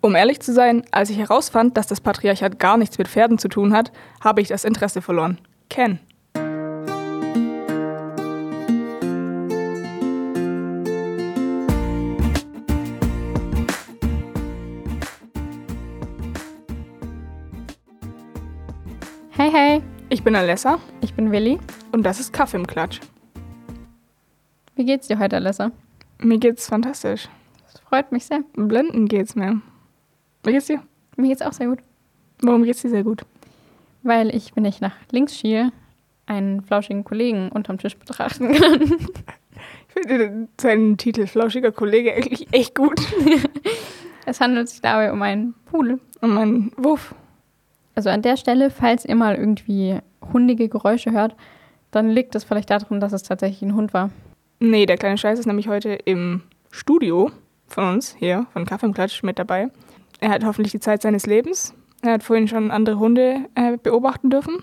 Um ehrlich zu sein, als ich herausfand, dass das Patriarchat gar nichts mit Pferden zu tun hat, habe ich das Interesse verloren. Ken. Hey, hey, Ich bin Alessa ich bin Willi. und das ist Kaffee im Klatsch. Wie geht's dir heute, Alessa? Mir geht's fantastisch. Das freut mich sehr. Blenden geht's mir. Wie geht's dir? Mir geht's auch sehr gut. Warum geht's dir sehr gut? Weil ich, wenn ich nach links schiele, einen flauschigen Kollegen unterm Tisch betrachten kann. Ich finde seinen Titel Flauschiger Kollege eigentlich echt gut. Es handelt sich dabei um einen Pudel. Und mein Wuff. Also an der Stelle, falls ihr mal irgendwie hundige Geräusche hört, dann liegt es vielleicht daran, dass es tatsächlich ein Hund war. Nee, der kleine Scheiß ist nämlich heute im Studio von uns hier, von Kaffee im Klatsch, mit dabei. Er hat hoffentlich die Zeit seines Lebens. Er hat vorhin schon andere Hunde äh, beobachten dürfen.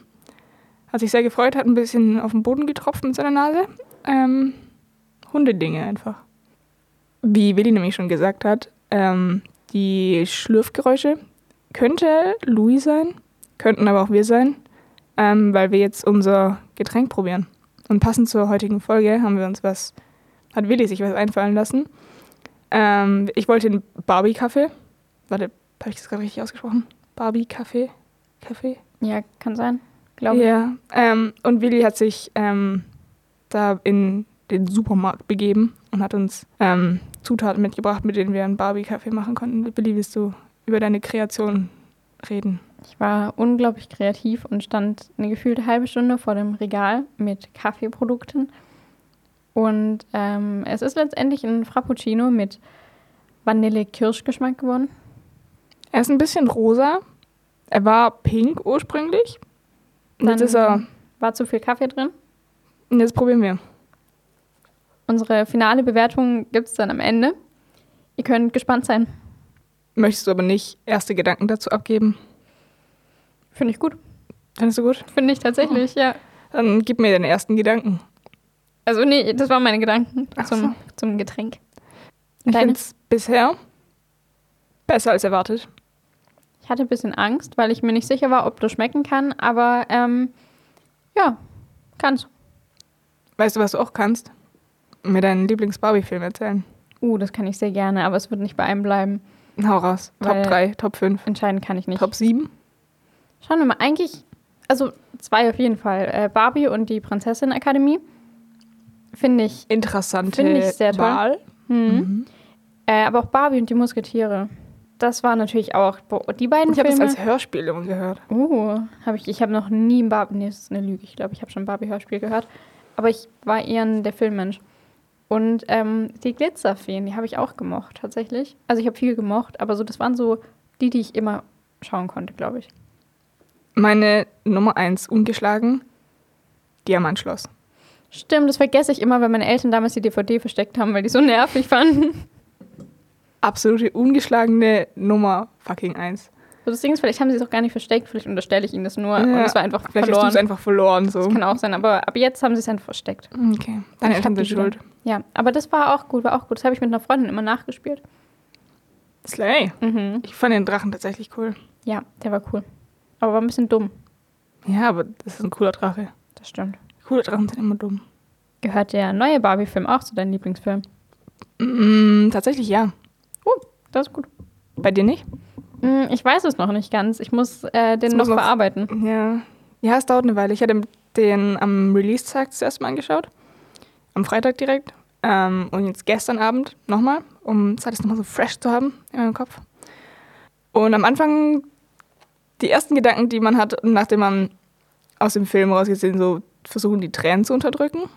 Hat sich sehr gefreut, hat ein bisschen auf den Boden getropft mit seiner Nase. Ähm, Hundedinge einfach. Wie Willi nämlich schon gesagt hat, ähm, die Schlürfgeräusche könnte Louis sein, könnten aber auch wir sein, ähm, weil wir jetzt unser Getränk probieren. Und passend zur heutigen Folge haben wir uns was, hat Willi sich was einfallen lassen. Ähm, ich wollte einen Barbie-Kaffee. Warte, habe ich das gerade richtig ausgesprochen? Barbie-Kaffee? Kaffee? Ja, kann sein. Glaube ich. Ja. Ähm, und Willi hat sich ähm, da in den Supermarkt begeben und hat uns ähm, Zutaten mitgebracht, mit denen wir einen Barbie-Kaffee machen konnten. Willi, willst du über deine Kreation reden? Ich war unglaublich kreativ und stand eine gefühlte halbe Stunde vor dem Regal mit Kaffeeprodukten. Und ähm, es ist letztendlich ein Frappuccino mit Vanille-Kirschgeschmack geworden. Er ist ein bisschen rosa. Er war pink ursprünglich. Und jetzt Dann- ist er. War zu viel Kaffee drin. Und jetzt probieren wir. Unsere finale Bewertung gibt es dann am Ende. Ihr könnt gespannt sein. Möchtest du aber nicht erste Gedanken dazu abgeben? Finde ich gut. Findest du gut? Finde ich tatsächlich, ja. Dann gib mir deine ersten Gedanken. Also nee, das waren meine Gedanken Ach zum, so. zum Getränk. Ich Deine? finde es bisher besser als erwartet. Ich hatte ein bisschen Angst, weil ich mir nicht sicher war, ob das schmecken kann, aber ähm, ja, kann's. Weißt du, was du auch kannst? Mir deinen Lieblings-Barbie-Film erzählen. Uh, das kann ich sehr gerne, aber es wird nicht bei einem bleiben. Hau raus. Top 3, Top 5, Entscheiden kann ich nicht. Top 7. Schauen wir mal, eigentlich, also zwei auf jeden Fall. Äh, Barbie und die Prinzessin-Akademie. Finde ich. Interessante Finde ich sehr toll. Wahl. Hm. Mhm. Äh, aber auch Barbie und die Musketiere. Das war natürlich auch. Die beiden Ich habe das Filme. als Hörspiel immer gehört. Uh, habe ich. Ich habe noch nie ein Barbie. Nee, das ist eine Lüge. Ich glaube, ich habe schon ein Barbie-Hörspiel gehört. Aber ich war eher ein der Filmmensch. Und ähm, die Glitzerfeen, die habe ich auch gemocht, tatsächlich. Also ich habe viel gemocht, aber so, das waren so die, die ich immer schauen konnte, glaube ich. Meine Nummer 1 ungeschlagen, Diamantschloss. Stimmt, das vergesse ich immer, weil meine Eltern damals die DVD versteckt haben, weil die so nervig fanden. Absolute ungeschlagene Nummer fucking 1. So, das Ding ist, vielleicht haben sie es auch gar nicht versteckt, vielleicht unterstelle ich ihnen das nur und Ja, es war einfach Vielleicht verloren. es einfach verloren. So. Das kann auch sein, aber ab jetzt haben sie es einfach versteckt. Okay, deine Ich Eltern sind schuld. Ja, aber das war auch gut, war auch gut. Das habe ich mit einer Freundin immer nachgespielt. Slay. Mhm. Ich fand den Drachen tatsächlich cool. Ja, der war cool. Aber war ein bisschen dumm. Ja, aber das ist ein cooler Drache. Das stimmt. Coole Drachen sind immer dumm. Gehört der neue Barbie-Film auch zu deinem Lieblingsfilm? Mm, tatsächlich ja. Das ist gut. Bei dir nicht? Hm, Ich weiß es noch nicht ganz. Ich muss äh, den noch muss noch- verarbeiten. Ja. Ja, es dauert eine Weile. Ich hatte den am Release-Tag das erste Mal angeschaut. Am Freitag direkt. Ähm, und jetzt gestern Abend nochmal, um das nochmal so fresh zu haben in meinem Kopf. Und am Anfang, die ersten Gedanken, die man hat, nachdem man aus dem Film rausgesehen, so versuchen, die Tränen zu unterdrücken.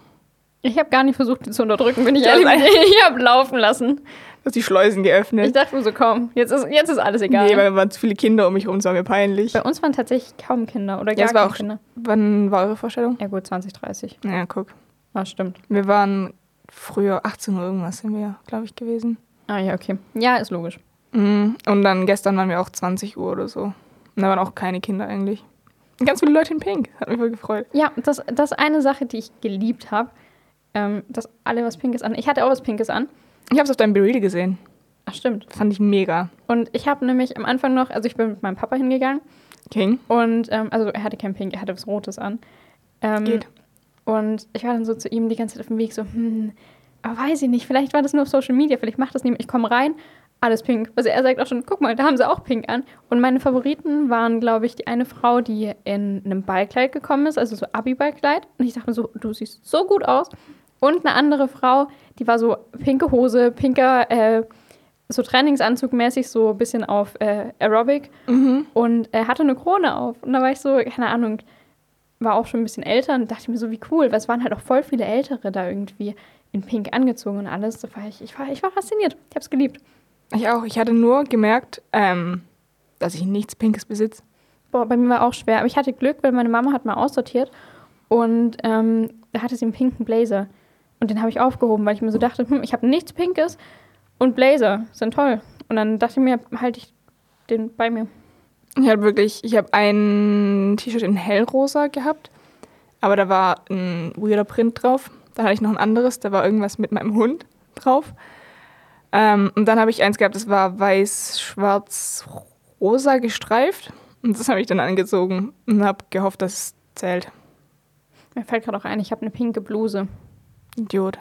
Ich habe gar nicht versucht, die zu unterdrücken, bin ich ehrlich. Ich habe laufen lassen. Hast die Schleusen geöffnet. Ich dachte mir so, komm, jetzt ist, jetzt ist alles egal. Nee, weil waren zu viele Kinder um mich herum, es war mir peinlich. Bei uns waren tatsächlich kaum Kinder oder Ja, gar keine auch- Kinder. Wann war eure Vorstellung? Ja gut, 20, 30. Ja, guck. Ah, stimmt. Wir waren früher 18 Uhr irgendwas sind wir, glaube ich, gewesen. Ah ja, okay. Ja, ist logisch. Mhm. Und dann gestern waren wir auch 20 Uhr oder so. Und da waren auch keine Kinder eigentlich. Ganz viele Leute in Pink. Hat mich voll gefreut. Ja, das, das ist eine Sache, die ich geliebt habe. Ähm, dass alle was Pinkes an. Ich hatte auch was Pinkes an. Ich habe es auf deinem Berede gesehen. Ach, stimmt. Fand ich mega. Und ich habe nämlich am Anfang noch, also ich bin mit meinem Papa hingegangen King. und, ähm, also er hatte kein Pink, er hatte was Rotes an. Ähm, Geht. Und ich war dann so zu ihm die ganze Zeit auf dem Weg so, hm, aber weiß ich nicht, vielleicht war das nur auf Social Media, vielleicht macht das niemand. Ich komme rein, alles pink. Also er sagt auch schon, guck mal, da haben sie auch pink an. Und meine Favoriten waren, glaube ich, die eine Frau, die in einem Ballkleid gekommen ist, also so Abi-Ballkleid. Und ich dachte mir so, du siehst so gut aus. Und eine andere Frau, die war so pinke Hose, pinker, äh, so Trainingsanzug-mäßig, so ein bisschen auf äh, Aerobic. Mhm. Und er hatte eine Krone auf. Und da war ich so, keine Ahnung, war auch schon ein bisschen älter und dachte mir so, wie cool, weil es waren halt auch voll viele Ältere da irgendwie in Pink angezogen und alles. Da war ich, ich, war, ich war fasziniert. Ich habe es geliebt. Ich auch. Ich hatte nur gemerkt, ähm, dass ich nichts Pinkes besitze. Boah, bei mir war auch schwer. Aber ich hatte Glück, weil meine Mama hat mal aussortiert und ähm, da hatte sie einen pinken Blazer. Und den habe ich aufgehoben, weil ich mir so dachte, hm, ich habe nichts Pinkes und Blazer sind toll. Und dann dachte ich mir, halte ich den bei mir. Ich habe wirklich, ich habe ein T-Shirt in hellrosa gehabt, aber da war ein weirder Print drauf. Dann hatte ich noch ein anderes, da war irgendwas mit meinem Hund drauf. Ähm, und dann habe ich eins gehabt, das war weiß, schwarz, rosa gestreift. Und das habe ich dann angezogen und habe gehofft, dass es zählt. Mir fällt gerade auch ein, ich habe eine pinke Bluse. Idiot.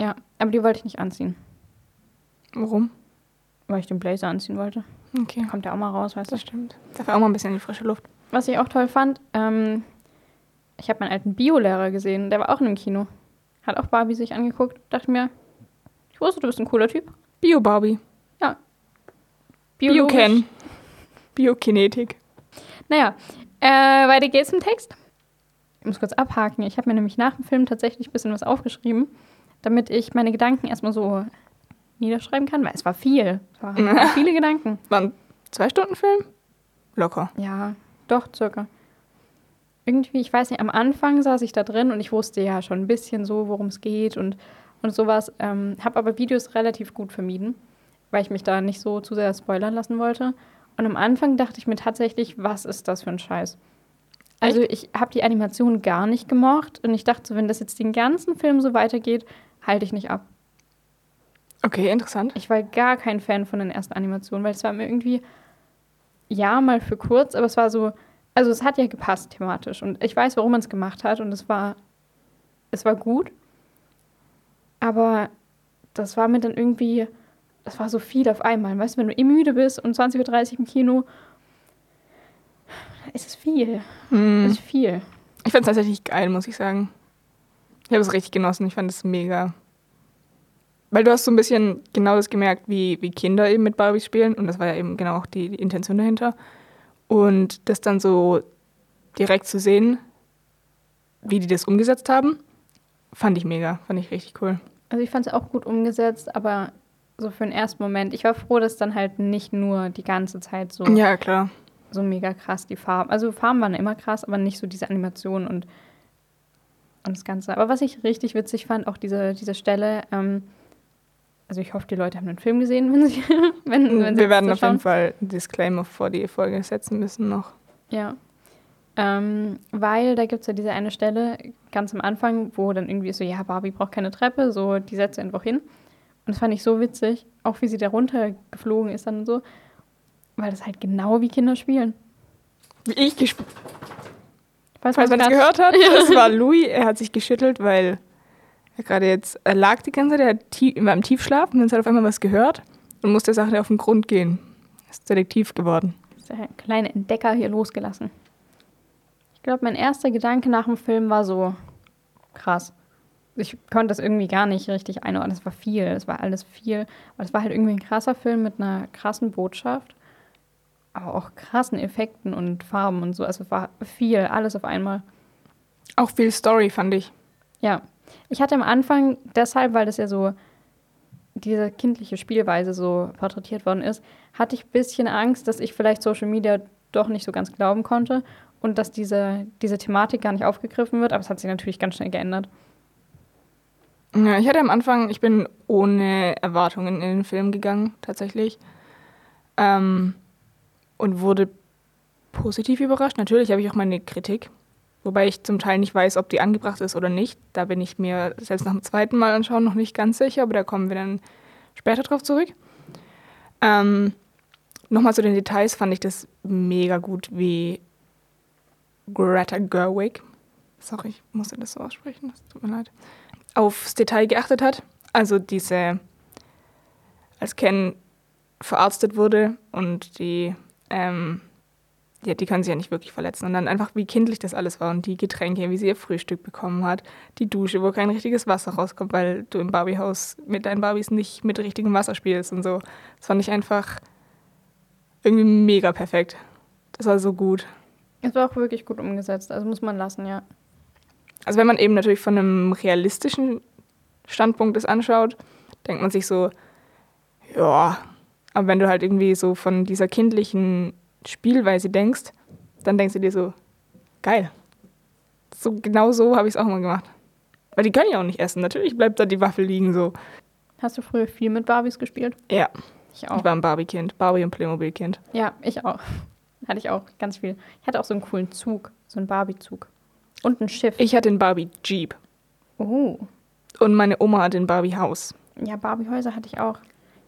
Ja, aber die wollte ich nicht anziehen, Warum? weil ich den Blazer anziehen wollte. Okay, Kommt ja auch mal raus, weißt du. das stimmt. Dafür auch mal ein bisschen in die frische Luft. Was ich auch toll fand, ähm, ich habe meinen alten Biolehrer gesehen, der war auch in einem Kino. Hat auch Barbie sich angeguckt. Dachte mir, ich wusste, du bist ein cooler Typ. Bio-Barbie. Biologisch. Bio-Ken. Biokinetik. Naja, äh, weiter geht's im Text. Ich muss kurz abhaken. Ich habe mir nämlich nach dem Film tatsächlich ein bisschen was aufgeschrieben, damit ich meine Gedanken erstmal so niederschreiben kann, weil es war viel. Es waren viele Gedanken. War ein Zwei-Stunden-Film? Locker. Ja, doch, circa. Irgendwie, ich weiß nicht, am Anfang saß ich da drin und ich wusste ja schon ein bisschen so, worum es geht und, und sowas. Ähm, habe aber Videos relativ gut vermieden, weil ich mich da nicht so zu sehr spoilern lassen wollte. Und am Anfang dachte ich mir tatsächlich, was ist das für ein Scheiß? Also ich habe die Animation gar nicht gemocht und ich dachte, so, wenn das jetzt den ganzen Film so weitergeht, halte ich nicht ab. Okay, interessant. Ich war gar kein Fan von den ersten Animationen, weil es war mir irgendwie, ja, mal für kurz, aber es war so, also es hat ja gepasst thematisch und ich weiß, warum man es gemacht hat und es war, es war gut, aber das war mir dann irgendwie, das war so viel auf einmal. Weißt du, wenn du eh müde bist und 20.30 Uhr im Kino, ist es viel. Hm. Es ist viel. Ich fand es tatsächlich geil, muss ich sagen. Ich habe es richtig genossen. Ich fand es mega. Weil du hast so ein bisschen genau das gemerkt, wie, wie Kinder eben mit Barbies spielen. Und das war ja eben genau auch die, die Intention dahinter. Und das dann so direkt zu sehen, wie die das umgesetzt haben, fand ich mega. Fand ich richtig cool. Also ich fand es auch gut umgesetzt, aber so für den ersten Moment. Ich war froh, dass dann halt nicht nur die ganze Zeit so, Ja, klar. So mega krass die Farben. Also Farben waren immer krass, aber nicht so diese Animation und, und das Ganze. Aber was ich richtig witzig fand, auch diese, diese Stelle, ähm, also ich hoffe, die Leute haben den Film gesehen, wenn sie, wenn, wenn sie Wir werden auf jeden. Fall einen Disclaimer vor die Folge setzen müssen noch. Ja. Ähm, weil da gibt es ja diese eine Stelle ganz am Anfang, wo dann irgendwie ist so, ja, Barbie braucht keine Treppe, so, die setzt sie einfach hin. Und das fand ich so witzig, auch wie sie da runtergeflogen ist dann und so, weil das halt genau wie Kinder spielen. Wie ich gespielt Falls Falls man es grad- gehört hat, das war Louis. Er hat sich geschüttelt, weil er gerade jetzt, er lag die ganze Zeit, er hat war im Tiefschlaf und dann hat er auf einmal was gehört und musste der Sache auf den Grund gehen. Ist Detektiv geworden. ist der kleine Entdecker hier losgelassen. Ich glaube, mein erster Gedanke nach dem Film war so krass. Ich konnte das irgendwie gar nicht richtig einordnen. Es war viel, es war alles viel. Aber es war halt irgendwie ein krasser Film mit einer krassen Botschaft, auch krassen Effekten und Farben und so. Also war viel, alles auf einmal. Auch viel Story, fand ich. Ja, ich hatte am Anfang deshalb, weil das ja so diese kindliche Spielweise so porträtiert worden ist, hatte ich ein bisschen Angst, dass ich vielleicht Social Media doch nicht so ganz glauben konnte und dass diese, diese Thematik gar nicht aufgegriffen wird. Aber es hat sich natürlich ganz schnell geändert. Ja, ich hatte am Anfang, ich bin ohne Erwartungen in den Film gegangen, tatsächlich. Ähm, und wurde positiv überrascht. Natürlich habe ich auch meine Kritik, wobei ich zum Teil nicht weiß, ob die angebracht ist oder nicht. Da bin ich mir selbst nach dem zweiten Mal anschauen noch nicht ganz sicher, aber da kommen wir dann später drauf zurück. Ähm, Nochmal zu den Details fand ich das mega gut, wie Greta Gerwig, sorry, ich musste das so aussprechen, das tut mir leid, aufs Detail geachtet hat. Also diese, als Ken verarztet wurde und die, ähm, ja, die kann sich ja nicht wirklich verletzen. Und dann einfach, wie kindlich das alles war und die Getränke, wie sie ihr Frühstück bekommen hat, die Dusche, wo kein richtiges Wasser rauskommt, weil du im Barbiehaus mit deinen Barbies nicht mit richtigem Wasser spielst und so. Das fand ich einfach irgendwie mega perfekt. Das war so gut. Es war auch wirklich gut umgesetzt, also muss man lassen, ja. Also wenn man eben natürlich von einem realistischen Standpunkt das anschaut, denkt man sich so, ja, aber wenn du halt irgendwie so von dieser kindlichen Spielweise denkst, dann denkst du dir so, geil. So genau so habe ich es auch mal gemacht. Weil die können ja auch nicht essen. Natürlich bleibt da die Waffel liegen so. Hast du früher viel mit Barbies gespielt? Ja, Ich auch. ich war ein Barbie-Kind, Barbie- und Playmobil-Kind. Ja, ich auch. Hatte ich auch ganz viel. Ich hatte auch so einen coolen Zug, so einen Barbie-Zug. Und ein Schiff. Ich hatte ein Barbie-Jeep oh. und meine Oma hatte ein Barbie-Haus. Ja, Barbie-Häuser hatte ich auch.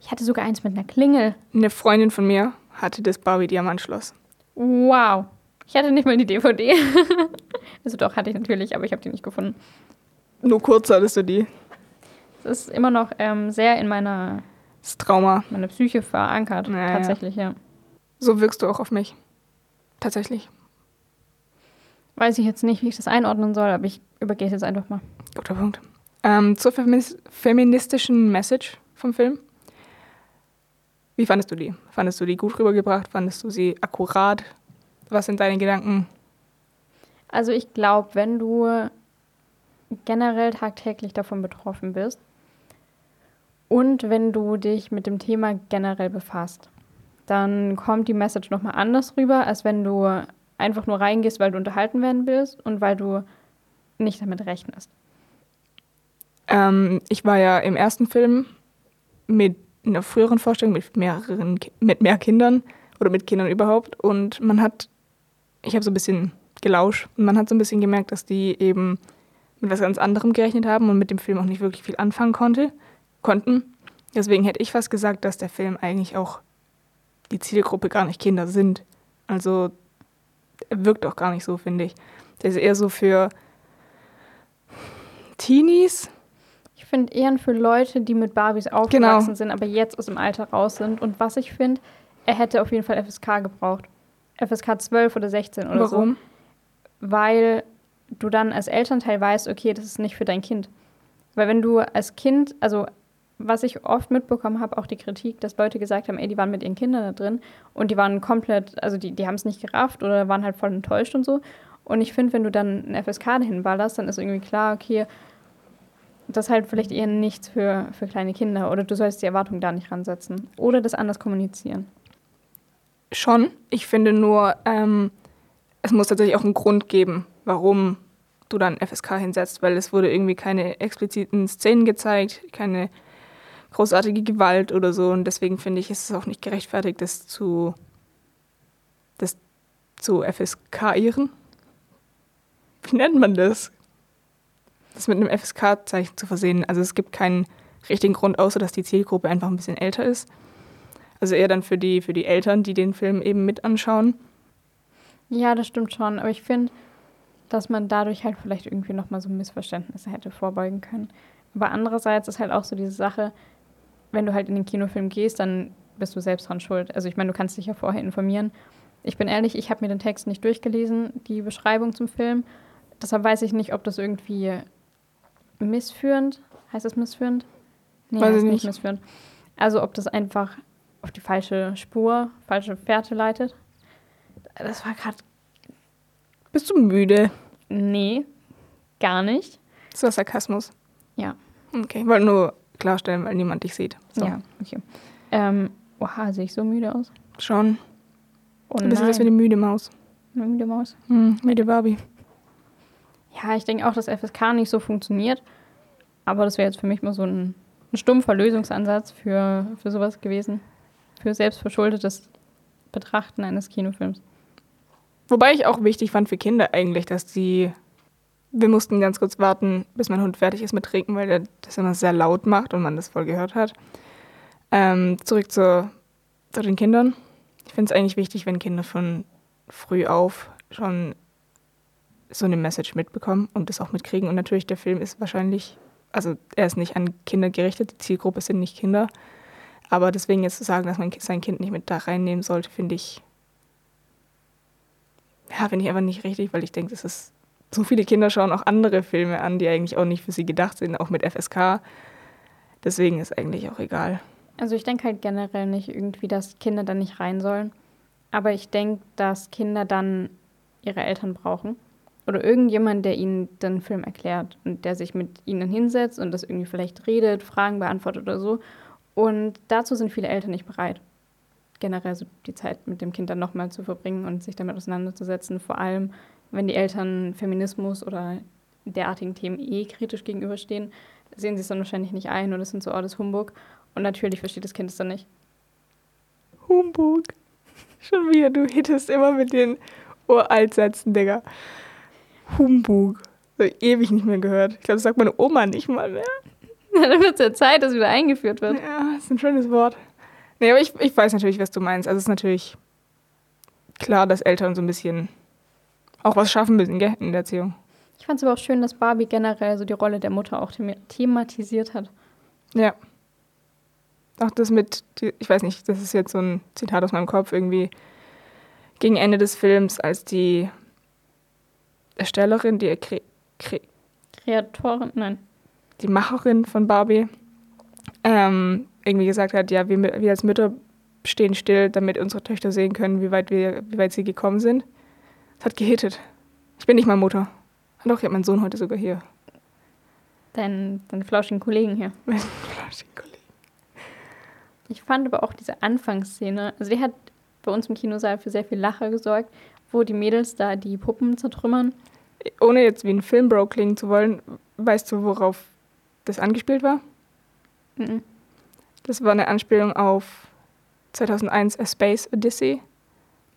Ich hatte sogar eins mit einer Klingel. Eine Freundin von mir hatte das Barbie-Diamantschloss. Wow. Ich hatte nicht mal die DVD. also doch, hatte ich natürlich, aber ich habe die nicht gefunden. Nur kurz hattest du die. Es ist immer noch ähm, sehr in meiner, Das Trauma. meiner Psyche verankert. Ja, ja. tatsächlich, ja. So wirkst du auch auf mich. Tatsächlich. Weiß ich jetzt nicht, wie ich das einordnen soll, aber ich übergehe es jetzt einfach mal. Guter Punkt. Ähm, zur feministischen Message vom Film. Wie fandest du die? Fandest du die gut rübergebracht? Fandest du sie akkurat? Was sind deine Gedanken? Also ich glaube, wenn du generell tagtäglich davon betroffen bist und wenn du dich mit dem Thema generell befasst, dann kommt die Message nochmal anders rüber, als wenn du einfach nur reingehst, weil du unterhalten werden willst und weil du nicht damit rechnest. Ähm, ich war ja im ersten Film mit einer früheren Vorstellung mit mehreren, mit mehr Kindern oder mit Kindern überhaupt und man hat, ich habe so ein bisschen gelauscht und man hat so ein bisschen gemerkt, dass die eben mit was ganz anderem gerechnet haben und mit dem Film auch nicht wirklich viel anfangen konnte, konnten. Deswegen hätte ich fast gesagt, dass der Film eigentlich auch die Zielgruppe gar nicht Kinder sind. Also er wirkt auch gar nicht so, finde ich. Der ist eher so für Teenies, Ich finde eher für Leute, die mit Barbies aufgewachsen sind, aber jetzt aus dem Alter raus sind. Und was ich finde, er hätte auf jeden Fall FSK gebraucht. FSK 12 oder 16 oder so. Warum? weil du dann als Elternteil weißt, okay, das ist nicht für dein Kind. Weil wenn du als Kind, also was ich oft mitbekommen habe, auch die Kritik, dass Leute gesagt haben, ey, die waren mit ihren Kindern da drin und die waren komplett, also die, die haben es nicht gerafft oder waren halt voll enttäuscht und so. Und ich finde, wenn du dann ein FSK dahin ballerst, dann ist irgendwie klar, okay, das halt vielleicht eher nichts für, für kleine Kinder oder du sollst die Erwartung da nicht ransetzen oder das anders kommunizieren. Schon. Ich finde nur, ähm, es muss tatsächlich auch einen Grund geben, warum du dann FSK hinsetzt, weil es wurde irgendwie keine expliziten Szenen gezeigt, keine großartige Gewalt oder so. Und deswegen finde ich, ist es auch nicht gerechtfertigt, das zu, das zu FSK-ieren. Wie nennt man das? Das mit einem FSK-Zeichen zu versehen. Also es gibt keinen richtigen Grund, außer dass die Zielgruppe einfach ein bisschen älter ist. Also eher dann für die, für die Eltern, die den Film eben mit anschauen. Ja, das stimmt schon. Aber ich finde, dass man dadurch halt vielleicht irgendwie nochmal so Missverständnisse hätte vorbeugen können. Aber andererseits ist halt auch so diese Sache, wenn du halt in den Kinofilm gehst, dann bist du selbst dran schuld. Also ich meine, du kannst dich ja vorher informieren. Ich bin ehrlich, ich habe mir den Text nicht durchgelesen, die Beschreibung zum Film. Deshalb weiß ich nicht, ob das irgendwie missführend, heißt das missführend? Nee, Weiß ich nicht nicht. missführend. Also ob das einfach auf die falsche Spur, falsche Fährte leitet. Das war gerade Bist du müde? Nee, gar nicht. Das war Sarkasmus. Ja. Okay, ich wollte nur klarstellen, weil niemand dich sieht. So. Ja, okay. Ähm, oha, sehe ich so müde aus? Schon. Oh Du bist jetzt wie eine müde Maus. eine müde Maus. Hm, müde Barbie. Ja, ich denke auch, dass FSK nicht so funktioniert. Aber das wäre jetzt für mich mal so ein, ein stumpfer Lösungsansatz für, für sowas gewesen. Für selbstverschuldetes Betrachten eines Kinofilms. Wobei ich auch wichtig fand für Kinder eigentlich, dass die. Wir mussten ganz kurz warten, bis mein Hund fertig ist mit Trinken, weil der das immer sehr laut macht und man das voll gehört hat. Ähm, zurück zur zu den Kindern. Ich finde es eigentlich wichtig, wenn Kinder von früh auf schon so eine Message mitbekommen und das auch mitkriegen. Und natürlich, der Film ist wahrscheinlich, also er ist nicht an Kinder gerichtet, die Zielgruppe sind nicht Kinder. Aber deswegen jetzt zu sagen, dass man sein Kind nicht mit da reinnehmen sollte, finde ich, ja, finde ich einfach nicht richtig, weil ich denke, das ist, so viele Kinder schauen auch andere Filme an, die eigentlich auch nicht für sie gedacht sind, auch mit FSK. Deswegen ist eigentlich auch egal. Also ich denke halt generell nicht irgendwie, dass Kinder da nicht rein sollen. Aber ich denke, dass Kinder dann ihre Eltern brauchen. Oder irgendjemand, der ihnen den Film erklärt und der sich mit ihnen hinsetzt und das irgendwie vielleicht redet, Fragen beantwortet oder so. Und dazu sind viele Eltern nicht bereit. Generell so die Zeit mit dem Kind dann nochmal zu verbringen und sich damit auseinanderzusetzen. Vor allem, wenn die Eltern Feminismus oder derartigen Themen eh kritisch gegenüberstehen, sehen sie es dann wahrscheinlich nicht ein oder sind so, oh, das Humbug. Und natürlich versteht das Kind es dann nicht. Humbug. Schon wieder, du hittest immer mit den Uraltsätzen, Digga. Humbug. So ewig nicht mehr gehört. Ich glaube, das sagt meine Oma nicht mal mehr. Ja, dann wird es ja Zeit, dass wieder eingeführt wird. Ja, ist ein schönes Wort. Nee, aber ich, ich weiß natürlich, was du meinst. Also es ist natürlich klar, dass Eltern so ein bisschen auch was schaffen müssen, gell, in der Erziehung. Ich fand es aber auch schön, dass Barbie generell so die Rolle der Mutter auch thematisiert hat. Ja. Auch das mit, ich weiß nicht, das ist jetzt so ein Zitat aus meinem Kopf, irgendwie gegen Ende des Films, als die Erstellerin, die Kre Kre Kreatorin, nein. Die Macherin von Barbie, ähm, irgendwie gesagt hat, ja, wir, wir als Mütter stehen still, damit unsere Töchter sehen können, wie weit, wir, wie weit sie gekommen sind. Das hat gehittet. Ich bin nicht mal Mutter. Doch, ich habe meinen Sohn heute sogar hier. Deinen, deinen flauschigen Kollegen hier. Meinen flauschigen Kollegen. Ich fand aber auch diese Anfangsszene, also die hat bei uns im Kinosaal für sehr viel Lacher gesorgt, wo die Mädels da die Puppen zertrümmern. Ohne jetzt wie ein Filmbro klingen zu wollen, weißt du, worauf das angespielt war? Mhm. Das war eine Anspielung auf 2001 A Space Odyssey.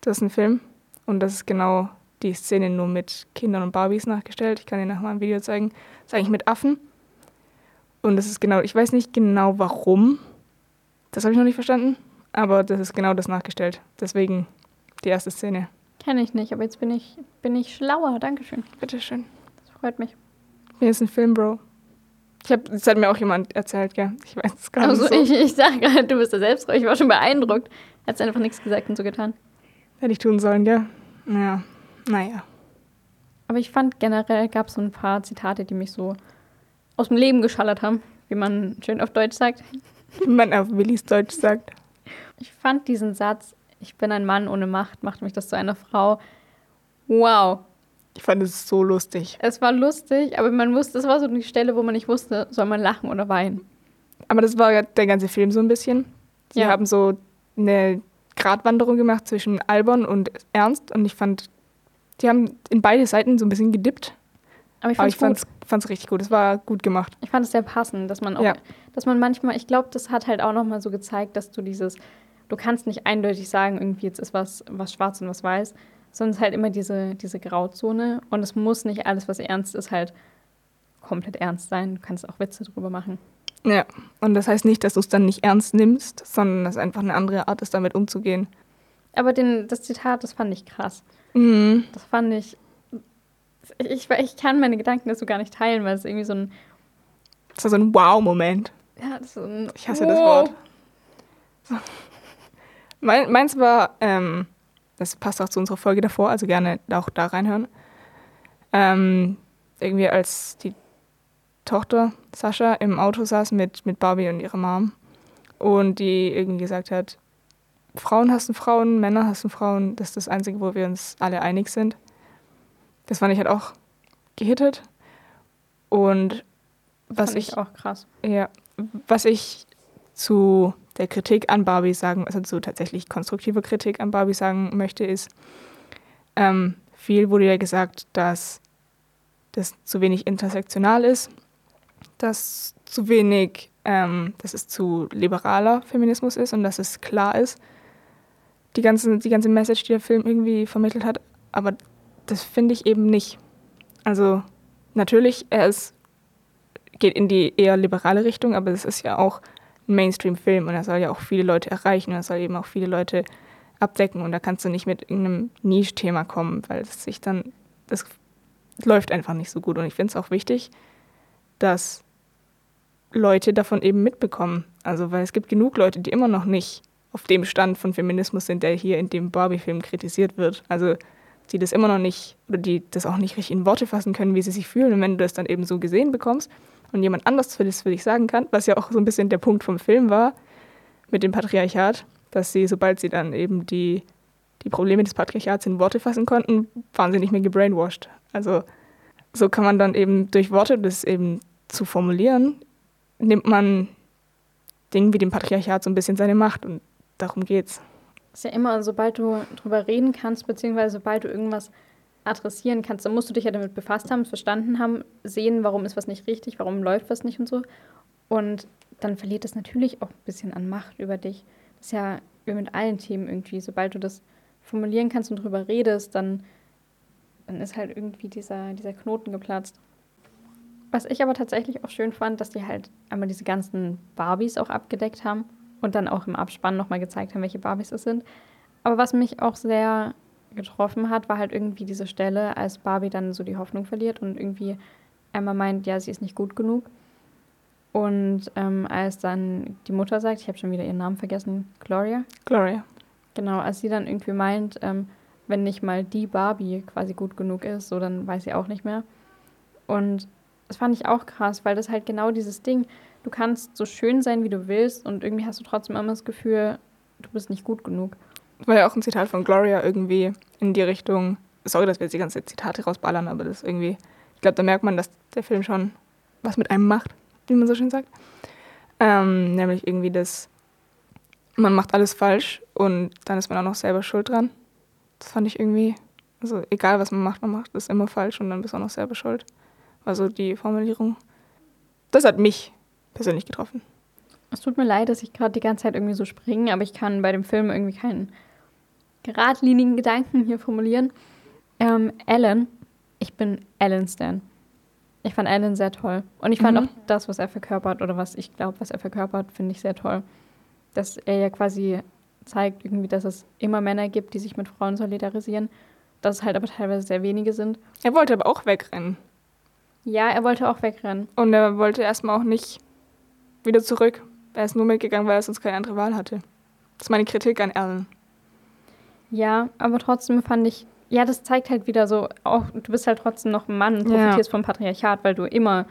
Das ist ein Film und das ist genau die Szene nur mit Kindern und Barbies nachgestellt. Ich kann dir nachher mal ein Video zeigen. Das ist eigentlich mit Affen. Und das ist genau, ich weiß nicht genau warum. Das habe ich noch nicht verstanden. Aber das ist genau das nachgestellt. Deswegen die erste Szene. Kenne ich nicht, aber jetzt bin ich, bin ich schlauer. Dankeschön. Bitteschön. Das freut mich. Ich bin jetzt ein Filmbro. Ich hab, das hat mir auch jemand erzählt, gell? Ich weiß es gar also nicht. Also so. ich, ich sage gerade, du bist da selbst Ich war schon beeindruckt. Hat einfach nichts gesagt und so getan. Hätte ich tun sollen, gell? Naja. Naja. Aber ich fand generell gab es so ein paar Zitate, die mich so aus dem Leben geschallert haben, wie man schön auf Deutsch sagt. Wie man auf Willis Deutsch sagt. Ich fand diesen Satz, ich bin ein Mann ohne Macht, macht mich das zu einer Frau. Wow. Ich fand es so lustig. Es war lustig, aber man wusste, das war so die Stelle, wo man nicht wusste, soll man lachen oder weinen. Aber das war ja der ganze Film so ein bisschen. Sie ja. haben so eine Gratwanderung gemacht zwischen albern und ernst und ich fand die haben in beide Seiten so ein bisschen gedippt. Aber ich, Aber ich fand es richtig gut. Es war gut gemacht. Ich fand es sehr passend, dass man auch, ja. dass man manchmal, ich glaube, das hat halt auch nochmal so gezeigt, dass du dieses, du kannst nicht eindeutig sagen, irgendwie jetzt ist was, was schwarz und was weiß, sondern es ist halt immer diese, diese Grauzone und es muss nicht alles, was ernst ist, halt komplett ernst sein. Du kannst auch Witze drüber machen. Ja, und das heißt nicht, dass du es dann nicht ernst nimmst, sondern dass einfach eine andere Art ist, damit umzugehen. Aber den, das Zitat, das fand ich krass. Mhm. Das fand ich, ich. Ich kann meine Gedanken dazu gar nicht teilen, weil es irgendwie so ein. Das war so ein Wow-Moment. Ja, das ist so ein. Ich hasse wow. das Wort. So. Mein, meins war, ähm, das passt auch zu unserer Folge davor, also gerne auch da reinhören. Ähm, irgendwie als die Tochter Sascha im Auto saß mit, mit Barbie und ihrer Mom und die irgendwie gesagt hat, Frauen hassen Frauen, Männer hassen Frauen. Das ist das Einzige, wo wir uns alle einig sind. Das fand ich halt auch gehittet. Und was fand ich, ich auch krass. Ja, was ich zu der Kritik an Barbie sagen, also zu tatsächlich konstruktiver Kritik an Barbie sagen möchte, ist, ähm, viel wurde ja gesagt, dass das zu wenig intersektional ist, dass zu wenig, ähm, dass es zu liberaler Feminismus ist und dass es klar ist, die, ganze, die ganze Message, die der Film irgendwie vermittelt hat. Aber das finde ich eben nicht. Also natürlich, er ist, geht in die eher liberale Richtung, aber es ist ja auch Mainstream-Film und er soll ja auch viele Leute erreichen und er soll eben auch viele Leute abdecken und da kannst du nicht mit irgendeinem Niche-Thema kommen, weil es sich dann, das läuft einfach nicht so gut und ich finde es auch wichtig, dass Leute davon eben mitbekommen. Also, weil es gibt genug Leute, die immer noch nicht auf dem Stand von Feminismus sind, der hier in dem Barbie-Film kritisiert wird. Also, die das immer noch nicht oder die das auch nicht richtig in Worte fassen können, wie sie sich fühlen. Und wenn du das dann eben so gesehen bekommst und jemand anders für das für dich sagen kann, was ja auch so ein bisschen der Punkt vom Film war mit dem Patriarchat, dass sie, sobald sie dann eben die, die Probleme des Patriarchats in Worte fassen konnten, waren sie nicht mehr gebrainwashed. Also so kann man dann eben durch Worte das eben zu formulieren, nimmt man Dingen wie dem Patriarchat so ein bisschen seine Macht und darum geht's. Ist ja immer, sobald du drüber reden kannst, beziehungsweise sobald du irgendwas adressieren kannst, dann musst du dich ja damit befasst haben, verstanden haben, sehen, warum ist was nicht richtig, warum läuft was nicht und so. Und dann verliert das natürlich auch ein bisschen an Macht über dich. Das ist ja mit allen Themen irgendwie. Sobald du das formulieren kannst und drüber redest, dann, dann ist halt irgendwie dieser, dieser Knoten geplatzt. Was ich aber tatsächlich auch schön fand, dass die halt einmal diese ganzen Barbies auch abgedeckt haben und dann auch im Abspann nochmal gezeigt haben, welche Barbies es sind. Aber was mich auch sehr getroffen hat, war halt irgendwie diese Stelle, als Barbie dann so die Hoffnung verliert und irgendwie einmal meint, ja, sie ist nicht gut genug. Und ähm, als dann die Mutter sagt, ich habe schon wieder ihren Namen vergessen, Gloria. Gloria. Genau, als sie dann irgendwie meint, ähm, wenn nicht mal die Barbie quasi gut genug ist, so dann weiß sie auch nicht mehr. Und das fand ich auch krass, weil das halt genau dieses Ding, du kannst so schön sein, wie du willst und irgendwie hast du trotzdem immer das Gefühl, du bist nicht gut genug. Das war ja auch ein Zitat von Gloria irgendwie in die Richtung, sorry, dass wir jetzt die ganze Zitate rausballern, aber das irgendwie, ich glaube, da merkt man, dass der Film schon was mit einem macht, wie man so schön sagt. Ähm, nämlich irgendwie das, man macht alles falsch und dann ist man auch noch selber schuld dran. Das fand ich irgendwie, also egal was man macht, man macht das immer falsch und dann bist du auch noch selber schuld. Also die Formulierung. Das hat mich persönlich getroffen. Es tut mir leid, dass ich gerade die ganze Zeit irgendwie so springe, aber ich kann bei dem Film irgendwie keinen geradlinigen Gedanken hier formulieren. Ähm, Alan, ich bin Alan Stan. Ich fand Alan sehr toll. Und ich fand Mhm. auch das, was er verkörpert oder was ich glaube, was er verkörpert, finde ich sehr toll. Dass er ja quasi zeigt irgendwie, dass es immer Männer gibt, die sich mit Frauen solidarisieren. Dass es halt aber teilweise sehr wenige sind. Er wollte aber auch wegrennen. Ja, er wollte auch wegrennen. Und er wollte erstmal auch nicht wieder zurück. Er ist nur mitgegangen, weil er sonst keine andere Wahl hatte. Das ist meine Kritik an Alan. Ja, aber trotzdem fand ich, ja, das zeigt halt wieder so, auch du bist halt trotzdem noch ein Mann und Ja. profitierst vom Patriarchat, weil du immer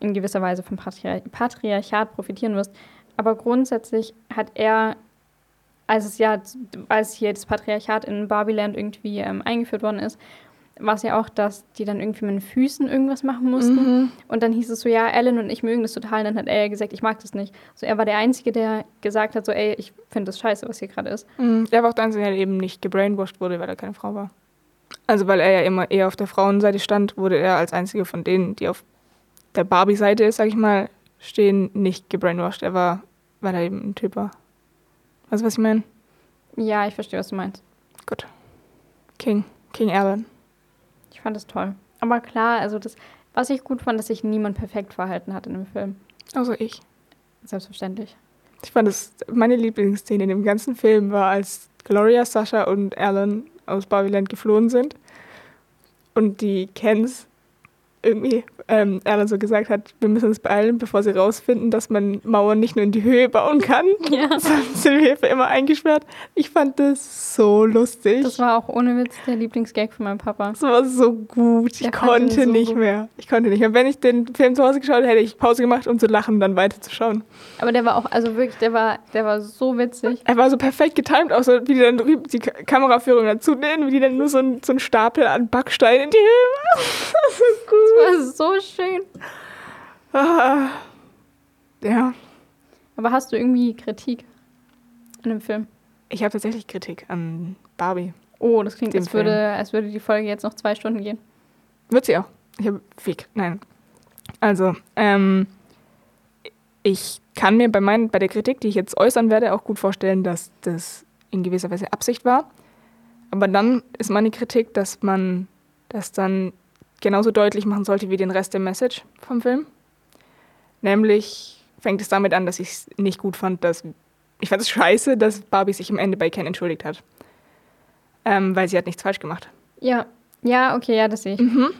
in gewisser Weise vom Patriar Patriarchat profitieren wirst. Aber grundsätzlich hat er, als es ja, als hier das Patriarchat in Barbiland irgendwie ähm, eingeführt worden ist, war es ja auch, dass die dann irgendwie mit den Füßen irgendwas machen mussten. Und dann hieß es so, ja, Alan und ich mögen das total. Und dann hat er ja gesagt, ich mag das nicht. So, er war der Einzige, der gesagt hat, so, ey, ich finde das scheiße, was hier gerade ist. Mhm. Er war auch der Einzige, der eben nicht gebrainwashed wurde, weil er keine Frau war. Also weil er ja immer eher auf der Frauenseite stand, wurde er als einziger von denen, die auf der Barbie-Seite, sag ich mal, stehen, nicht gebrainwashed. Er war, weil er eben ein Typ war. Weißt du, was ich meine? Ja, ich verstehe, was du meinst. Gut. King. King Alan. Ich fand es toll. Aber klar, also das, was ich gut fand, dass sich niemand perfekt verhalten hat in dem Film. Also ich. Selbstverständlich. Ich fand es, meine Lieblingsszene in dem ganzen Film war, als Gloria, Sascha und Alan aus Barbiland geflohen sind und die Kens irgendwie ähm, Alan so gesagt hat, wir müssen uns beeilen, bevor sie rausfinden, dass man Mauern nicht nur in die Höhe bauen kann, Ja. sondern sind wir für immer eingesperrt. Ich fand das so lustig. Das war auch ohne Witz der Lieblingsgag von meinem Papa. Das war so gut. Ich Der ihn konnte so nicht gut. mehr. Ich konnte nicht mehr. Wenn ich den Film zu Hause geschaut hätte, hätte ich Pause gemacht, um zu lachen und dann weiterzuschauen. Aber der war auch, also wirklich, der war, der war so witzig. Er war so perfekt getimed, auch so, wie die dann die Ka- Kameraführung dazu nehmen, wie die dann nur so ein, so Stapel an Backsteinen in die Höhe machen. So gut. Das war so schön. Ah. Ja, Aber hast du irgendwie Kritik an dem Film? ich habe tatsächlich Kritik an Barbie. Oh, das klingt, als würde, als würde die Folge jetzt noch zwei Stunden gehen. Wird sie auch. Ich habe Fick. Nein. Also, ähm, ich kann mir bei, mein, bei der Kritik, die ich jetzt äußern werde, auch gut vorstellen, dass das in gewisser Weise Absicht war. Aber dann ist meine Kritik, dass man das dann genauso deutlich machen sollte wie den Rest der Message vom Film. Nämlich, fängt es damit an, dass ich es nicht gut fand, dass ich fand es scheiße, dass Barbie sich am Ende bei Ken entschuldigt hat. Ähm, weil sie hat nichts falsch gemacht. Ja, ja, okay, ja, das sehe ich. Mhm.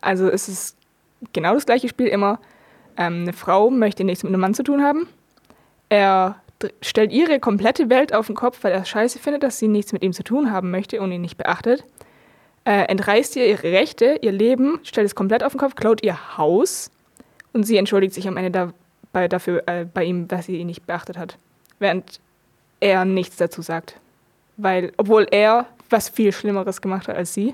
Also es ist genau das gleiche Spiel immer. Ähm, eine Frau möchte nichts mit einem Mann zu tun haben. Er stellt ihre komplette Welt auf den Kopf, weil er scheiße findet, dass sie nichts mit ihm zu tun haben möchte und ihn nicht beachtet. Äh, entreißt ihr ihre Rechte, ihr Leben, stellt es komplett auf den Kopf, klaut ihr Haus und sie entschuldigt sich am Ende dabei, dafür äh, bei ihm, dass sie ihn nicht beachtet hat. Während er nichts dazu sagt. Weil, obwohl er was viel Schlimmeres gemacht hat als sie.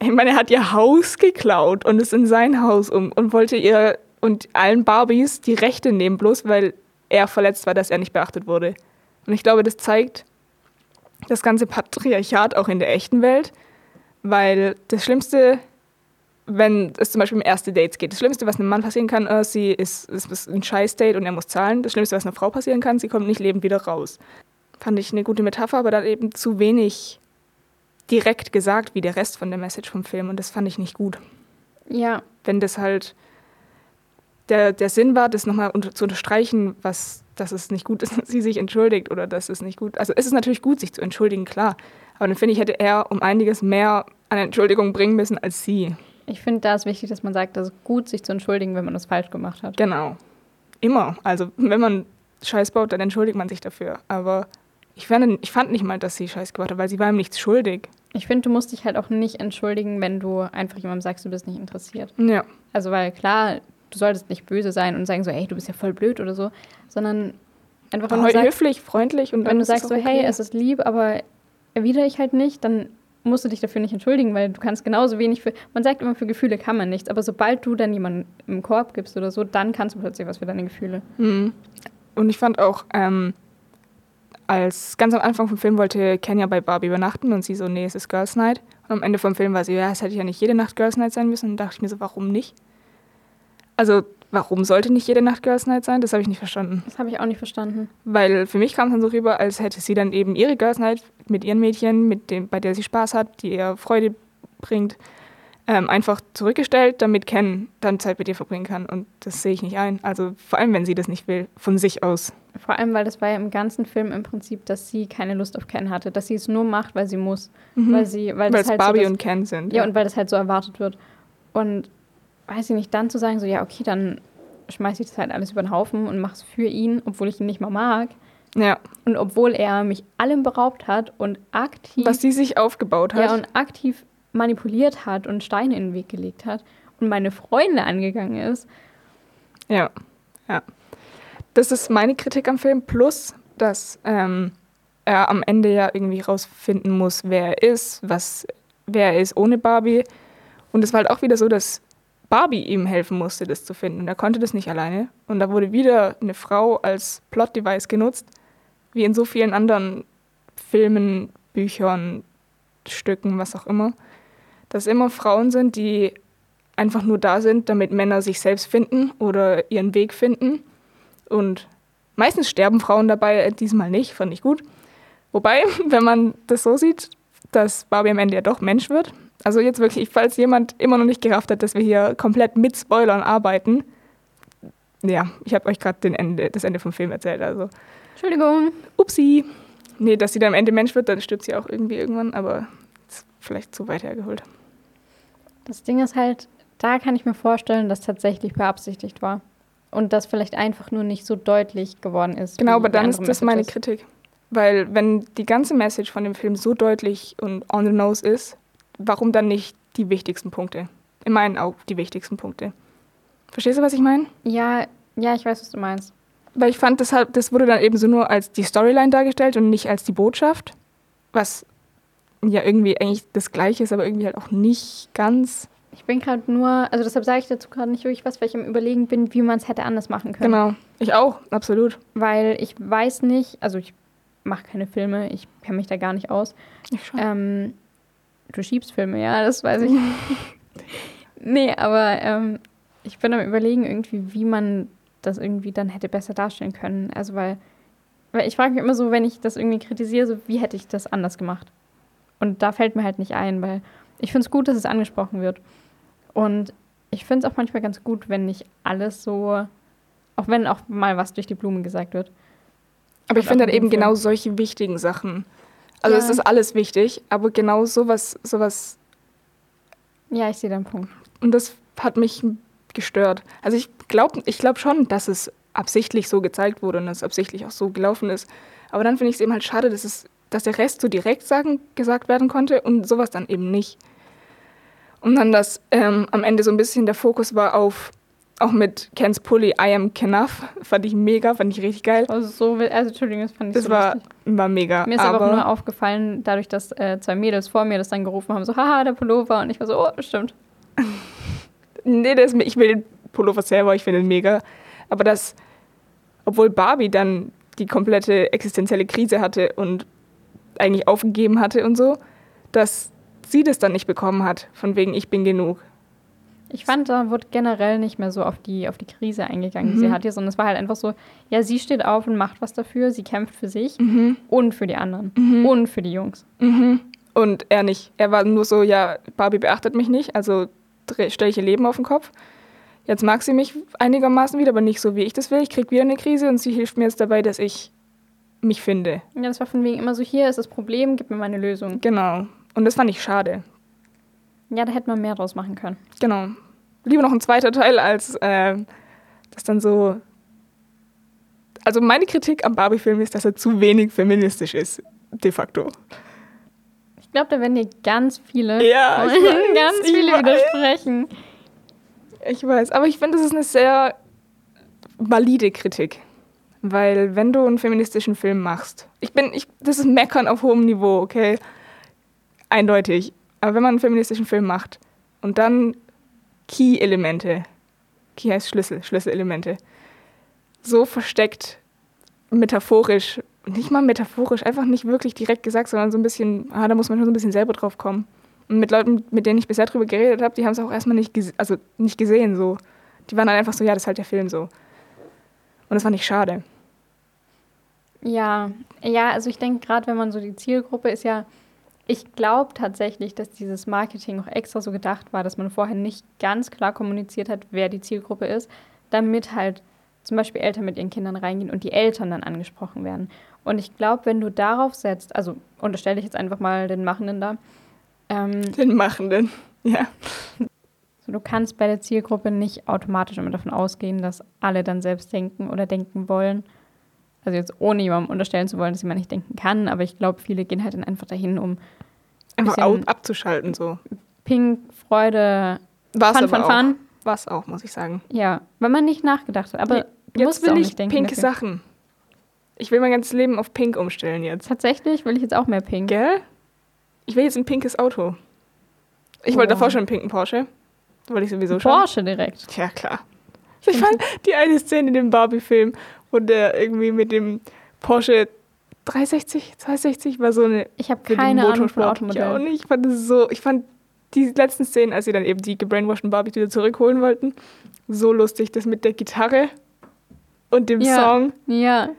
Ich meine, er hat ihr Haus geklaut und ist in sein Haus um und wollte ihr und allen Barbies die Rechte nehmen, bloß weil er verletzt war, dass er nicht beachtet wurde. Und ich glaube, das zeigt das ganze Patriarchat auch in der echten Welt, weil das Schlimmste, wenn es zum Beispiel um erste Dates geht, das Schlimmste, was einem Mann passieren kann, äh, sie ist, ist, ist ein Scheiß-Date und er muss zahlen. Das Schlimmste, was einer Frau passieren kann, sie kommt nicht lebend wieder raus. Fand ich eine gute Metapher, aber dann eben zu wenig direkt gesagt wie der Rest von der Message vom Film und das fand ich nicht gut. Ja, Wenn das halt der, der Sinn war, das nochmal unter, zu unterstreichen, was, dass es nicht gut ist, dass sie sich entschuldigt oder dass es nicht gut Also es ist natürlich gut, sich zu entschuldigen, klar. Aber dann finde ich, hätte er um einiges mehr an Entschuldigung bringen müssen als sie. ich finde, da ist wichtig, dass man sagt, dass es gut, sich zu entschuldigen, wenn man das falsch gemacht hat. Genau. Immer. Also wenn man Scheiß baut, dann entschuldigt man sich dafür. Aber ich fand, ich fand nicht mal, dass sie Scheiß gemacht hat, weil sie war ihm nichts schuldig. Ich finde, du musst dich halt auch nicht entschuldigen, wenn du einfach jemandem sagst, du bist nicht interessiert. Ja. Also, weil klar, du solltest nicht böse sein und sagen so, ey, du bist ja voll blöd oder so, sondern einfach, wenn du sagst, höflich, freundlich und wenn dann du ist es sagst so, auch hey, okay. es ist lieb, aber erwidere ich halt nicht, dann musst du dich dafür nicht entschuldigen, weil du kannst genauso wenig für, man sagt immer, für Gefühle kann man nichts, aber sobald du dann jemanden im Korb gibst oder so, dann kannst du plötzlich was für deine Gefühle. Mhm. Und ich fand auch, ähm, als ganz am Anfang vom Film wollte Kenya bei Barbie übernachten und sie so, nee, es ist Girls Night. Und am Ende vom Film war sie, ja, es hätte ja nicht jede Nacht Girls Night sein müssen. Und dachte ich mir so, warum nicht? Also, warum sollte nicht jede Nacht Girls Night sein? Das habe ich nicht verstanden. Das habe ich auch nicht verstanden. Weil für mich kam es dann so rüber, als hätte sie dann eben ihre Girls Night mit ihren Mädchen, mit dem, bei der sie Spaß hat, die ihr Freude bringt, ähm, einfach zurückgestellt, damit Ken dann Zeit mit ihr verbringen kann. Und das sehe ich nicht ein. Also vor allem, wenn sie das nicht will, von sich aus. Vor allem, weil das war ja im ganzen Film im Prinzip, dass sie keine Lust auf Ken hatte, dass sie es nur macht, weil sie muss. Weil sie, weil, Weil das es halt Barbie so das, und Ken sind. Ja, und weil das halt so erwartet wird. Und weiß ich nicht, dann zu sagen, so, ja, okay, dann schmeiße ich das halt alles über den Haufen und mache es für ihn, obwohl ich ihn nicht mal mag. ja. Und obwohl er mich allem beraubt hat und aktiv, Was sie sich aufgebaut hat. ja, und aktiv manipuliert hat und Steine in den Weg gelegt hat und meine Freunde angegangen ist. Ja, ja. Das ist meine Kritik am Film. Plus, dass ähm, er am Ende ja irgendwie rausfinden muss, wer er ist, was, wer er ist ohne Barbie. Und es war halt auch wieder so, dass Barbie ihm helfen musste, das zu finden. Und er konnte das nicht alleine. Und da wurde wieder eine Frau als Plot-Device genutzt, wie in so vielen anderen Filmen, Büchern, Stücken, was auch immer. Dass immer Frauen sind, die einfach nur da sind, damit Männer sich selbst finden oder ihren Weg finden. Und meistens sterben Frauen dabei, äh, diesmal nicht, fand ich gut. Wobei, wenn man das so sieht, dass Barbie am Ende ja doch Mensch wird. Also jetzt wirklich, falls jemand immer noch nicht gerafft hat, dass wir hier komplett mit Spoilern arbeiten. Ja, ich habe euch gerade Ende, das Ende vom Film erzählt, also Entschuldigung. upsi. Nee, dass sie dann am Ende Mensch wird, dann stirbt sie auch irgendwie irgendwann, aber ist vielleicht zu weit hergeholt. Das Ding ist halt, da kann ich mir vorstellen, dass tatsächlich beabsichtigt war. Und das vielleicht einfach nur nicht so deutlich geworden ist. Genau, aber dann ist das meine Messages. Kritik. Weil wenn die ganze Message von dem Film so deutlich und on the nose ist, warum dann nicht die wichtigsten Punkte? In meinen Augen die wichtigsten Punkte. Verstehst du, was ich meine? Ja, ja, ich weiß, was du meinst. Weil ich fand, deshalb, das wurde dann eben so nur als die Storyline dargestellt und nicht als die Botschaft. Was ja irgendwie eigentlich das Gleiche ist, aber irgendwie halt auch nicht ganz. Ich bin gerade nur, also deshalb sage ich dazu gerade nicht wirklich was, weil ich am Überlegen bin, wie man es hätte anders machen können. Genau. Ich auch, absolut. Weil ich weiß nicht, also ich mache keine Filme, ich kenne mich da gar nicht aus. Ich schon. Ähm, du schiebst Filme, ja, das weiß ich. nee, aber ähm, ich bin am Überlegen irgendwie, wie man das irgendwie dann hätte besser darstellen können. Also weil, weil ich frage mich immer so, wenn ich das irgendwie kritisiere, so wie hätte ich das anders gemacht? Und da fällt mir halt nicht ein, weil ich finde es gut, dass es angesprochen wird. Und ich finde es auch manchmal ganz gut, wenn nicht alles so Auch wenn auch mal was durch die Blume gesagt wird. Aber ich finde dann dem eben Film. genau solche wichtigen Sachen. Also es Ja. ist alles wichtig, aber genau sowas, sowas, Ja, ich sehe deinen Punkt. und das hat mich gestört. Also ich glaube ich glaub schon, dass es absichtlich so gezeigt wurde und dass es absichtlich auch so gelaufen ist. Aber dann finde ich es eben halt schade, dass, es, dass der Rest so direkt sagen, gesagt werden konnte und sowas dann eben nicht. Und dann, dass ähm, am Ende so ein bisschen der Fokus war auf, auch mit Ken's Pulli, I am Kenneth, fand ich mega, fand ich richtig geil. Also so, will- also Entschuldigung, das fand ich Das so war, lustig. war mega. Mir ist aber, aber auch nur aufgefallen, dadurch, dass äh, zwei Mädels vor mir das dann gerufen haben, so, haha, der Pullover. Und ich war so, oh, stimmt. Nee, das, ich will den Pullover selber, ich finde ihn mega. Aber das, obwohl Barbie dann die komplette existenzielle Krise hatte und eigentlich aufgegeben hatte und so, dass sie das dann nicht bekommen hat, von wegen ich bin genug. Ich fand, da wurde generell nicht mehr so auf die, auf die Krise eingegangen, die sie Mhm. hatte, sondern es war halt einfach so, ja, sie steht auf und macht was dafür, sie kämpft für sich und für die anderen und für die Jungs. Mhm. Und er nicht. Er war nur so, ja, Barbie beachtet mich nicht, also stelle ich ihr Leben auf den Kopf. Jetzt mag sie mich einigermaßen wieder, aber nicht so, wie ich das will. Ich kriege wieder eine Krise und sie hilft mir jetzt dabei, dass ich mich finde. Ja, das war von wegen immer so, hier ist das Problem, gib mir meine Lösung. Genau. Und das fand ich schade. Ja, da hätte man mehr draus machen können. Genau. Lieber noch ein zweiter Teil, als äh, das dann so. Also meine Kritik am Barbie-Film ist, dass er zu wenig feministisch ist, de facto. Ich glaube, da werden dir ganz viele, Ja, weiß, ganz viele weiß. widersprechen. Ich weiß, aber ich finde, das ist eine sehr valide Kritik. Weil wenn du einen feministischen Film machst, ich bin, ich, das ist Meckern auf hohem Niveau, okay? Eindeutig. Aber wenn man einen feministischen Film macht und dann Key-Elemente, Key heißt Schlüssel, Schlüsselelemente, so versteckt, metaphorisch, nicht mal metaphorisch, einfach nicht wirklich direkt gesagt, sondern so ein bisschen, ah, da muss man schon so ein bisschen selber drauf kommen. Und mit Leuten, mit denen ich bisher drüber geredet habe, die haben es auch erstmal nicht, also nicht gesehen. So. Die waren dann einfach so, ja, das ist halt der Film so. Und das fand ich schade. Ja, ja, also ich denke gerade, wenn man so die Zielgruppe ist ja, ich glaube tatsächlich, dass dieses Marketing auch extra so gedacht war, dass man vorher nicht ganz klar kommuniziert hat, wer die Zielgruppe ist, damit halt zum Beispiel Eltern mit ihren Kindern reingehen und die Eltern dann angesprochen werden. Und ich glaube, wenn du darauf setzt, also unterstelle ich jetzt einfach mal den Machenden da, ähm, Den Machenden. Ja. so, du kannst bei der Zielgruppe nicht automatisch immer davon ausgehen, dass alle dann selbst denken oder denken wollen. Also jetzt ohne jemandem unterstellen zu wollen, dass jemand nicht denken kann, aber ich glaube, viele gehen halt dann einfach dahin, um Einfach abzuschalten so. Pink, Freude, War's Fun, Fun, auch. Fun. War's auch, muss ich sagen. Ja, wenn man nicht nachgedacht hat. Aber du jetzt will ich denken. pinke dafür. Sachen. Ich will mein ganzes Leben auf pink umstellen jetzt. Tatsächlich will ich jetzt auch mehr Pink. Gell? Ich will jetzt ein pinkes Auto. Ich Oh. wollte davor schon einen pinken Porsche. Wollte ich sowieso schon. Porsche direkt. Ja, klar. Ich fand die eine Szene in dem Barbie-Film, wo der irgendwie mit dem Porsche 360, 260 war so eine Ich habe keine Ahnung von Motorsport. Und ich fand es so, ich fand die letzten Szenen, als sie dann eben die gebrainwashten Barbies wieder zurückholen wollten, so lustig. Das mit der Gitarre und dem Ja. Song. Ja.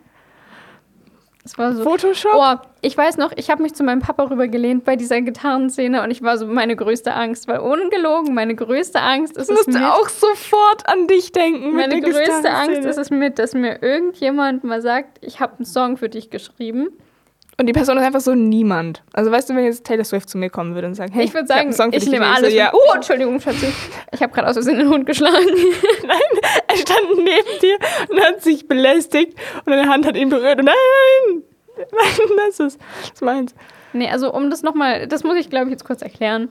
Es war so. Photoshop. Oh, ich weiß noch, ich habe mich zu meinem Papa rübergelehnt bei dieser Gitarrenszene und ich war so meine größte Angst, weil ungelogen, meine größte Angst ist ich es musste mit, auch sofort an dich denken. meine größte Angst ist es mit, dass mir irgendjemand mal sagt, ich habe einen Song für dich geschrieben. Und die Person ist einfach so niemand. Also weißt du, wenn jetzt Taylor Swift zu mir kommen würde und sagen, hey, ich würde sagen, einen Song für ich dich nehme alles. So, ja, oh, Entschuldigung, Schatzi. Ich habe gerade aus Versehen den Hund geschlagen. Er stand neben dir und hat sich belästigt und deine Hand hat ihn berührt. Und nein, nein, das ist, das meins. Nee, also um das nochmal, das muss ich glaube ich jetzt kurz erklären.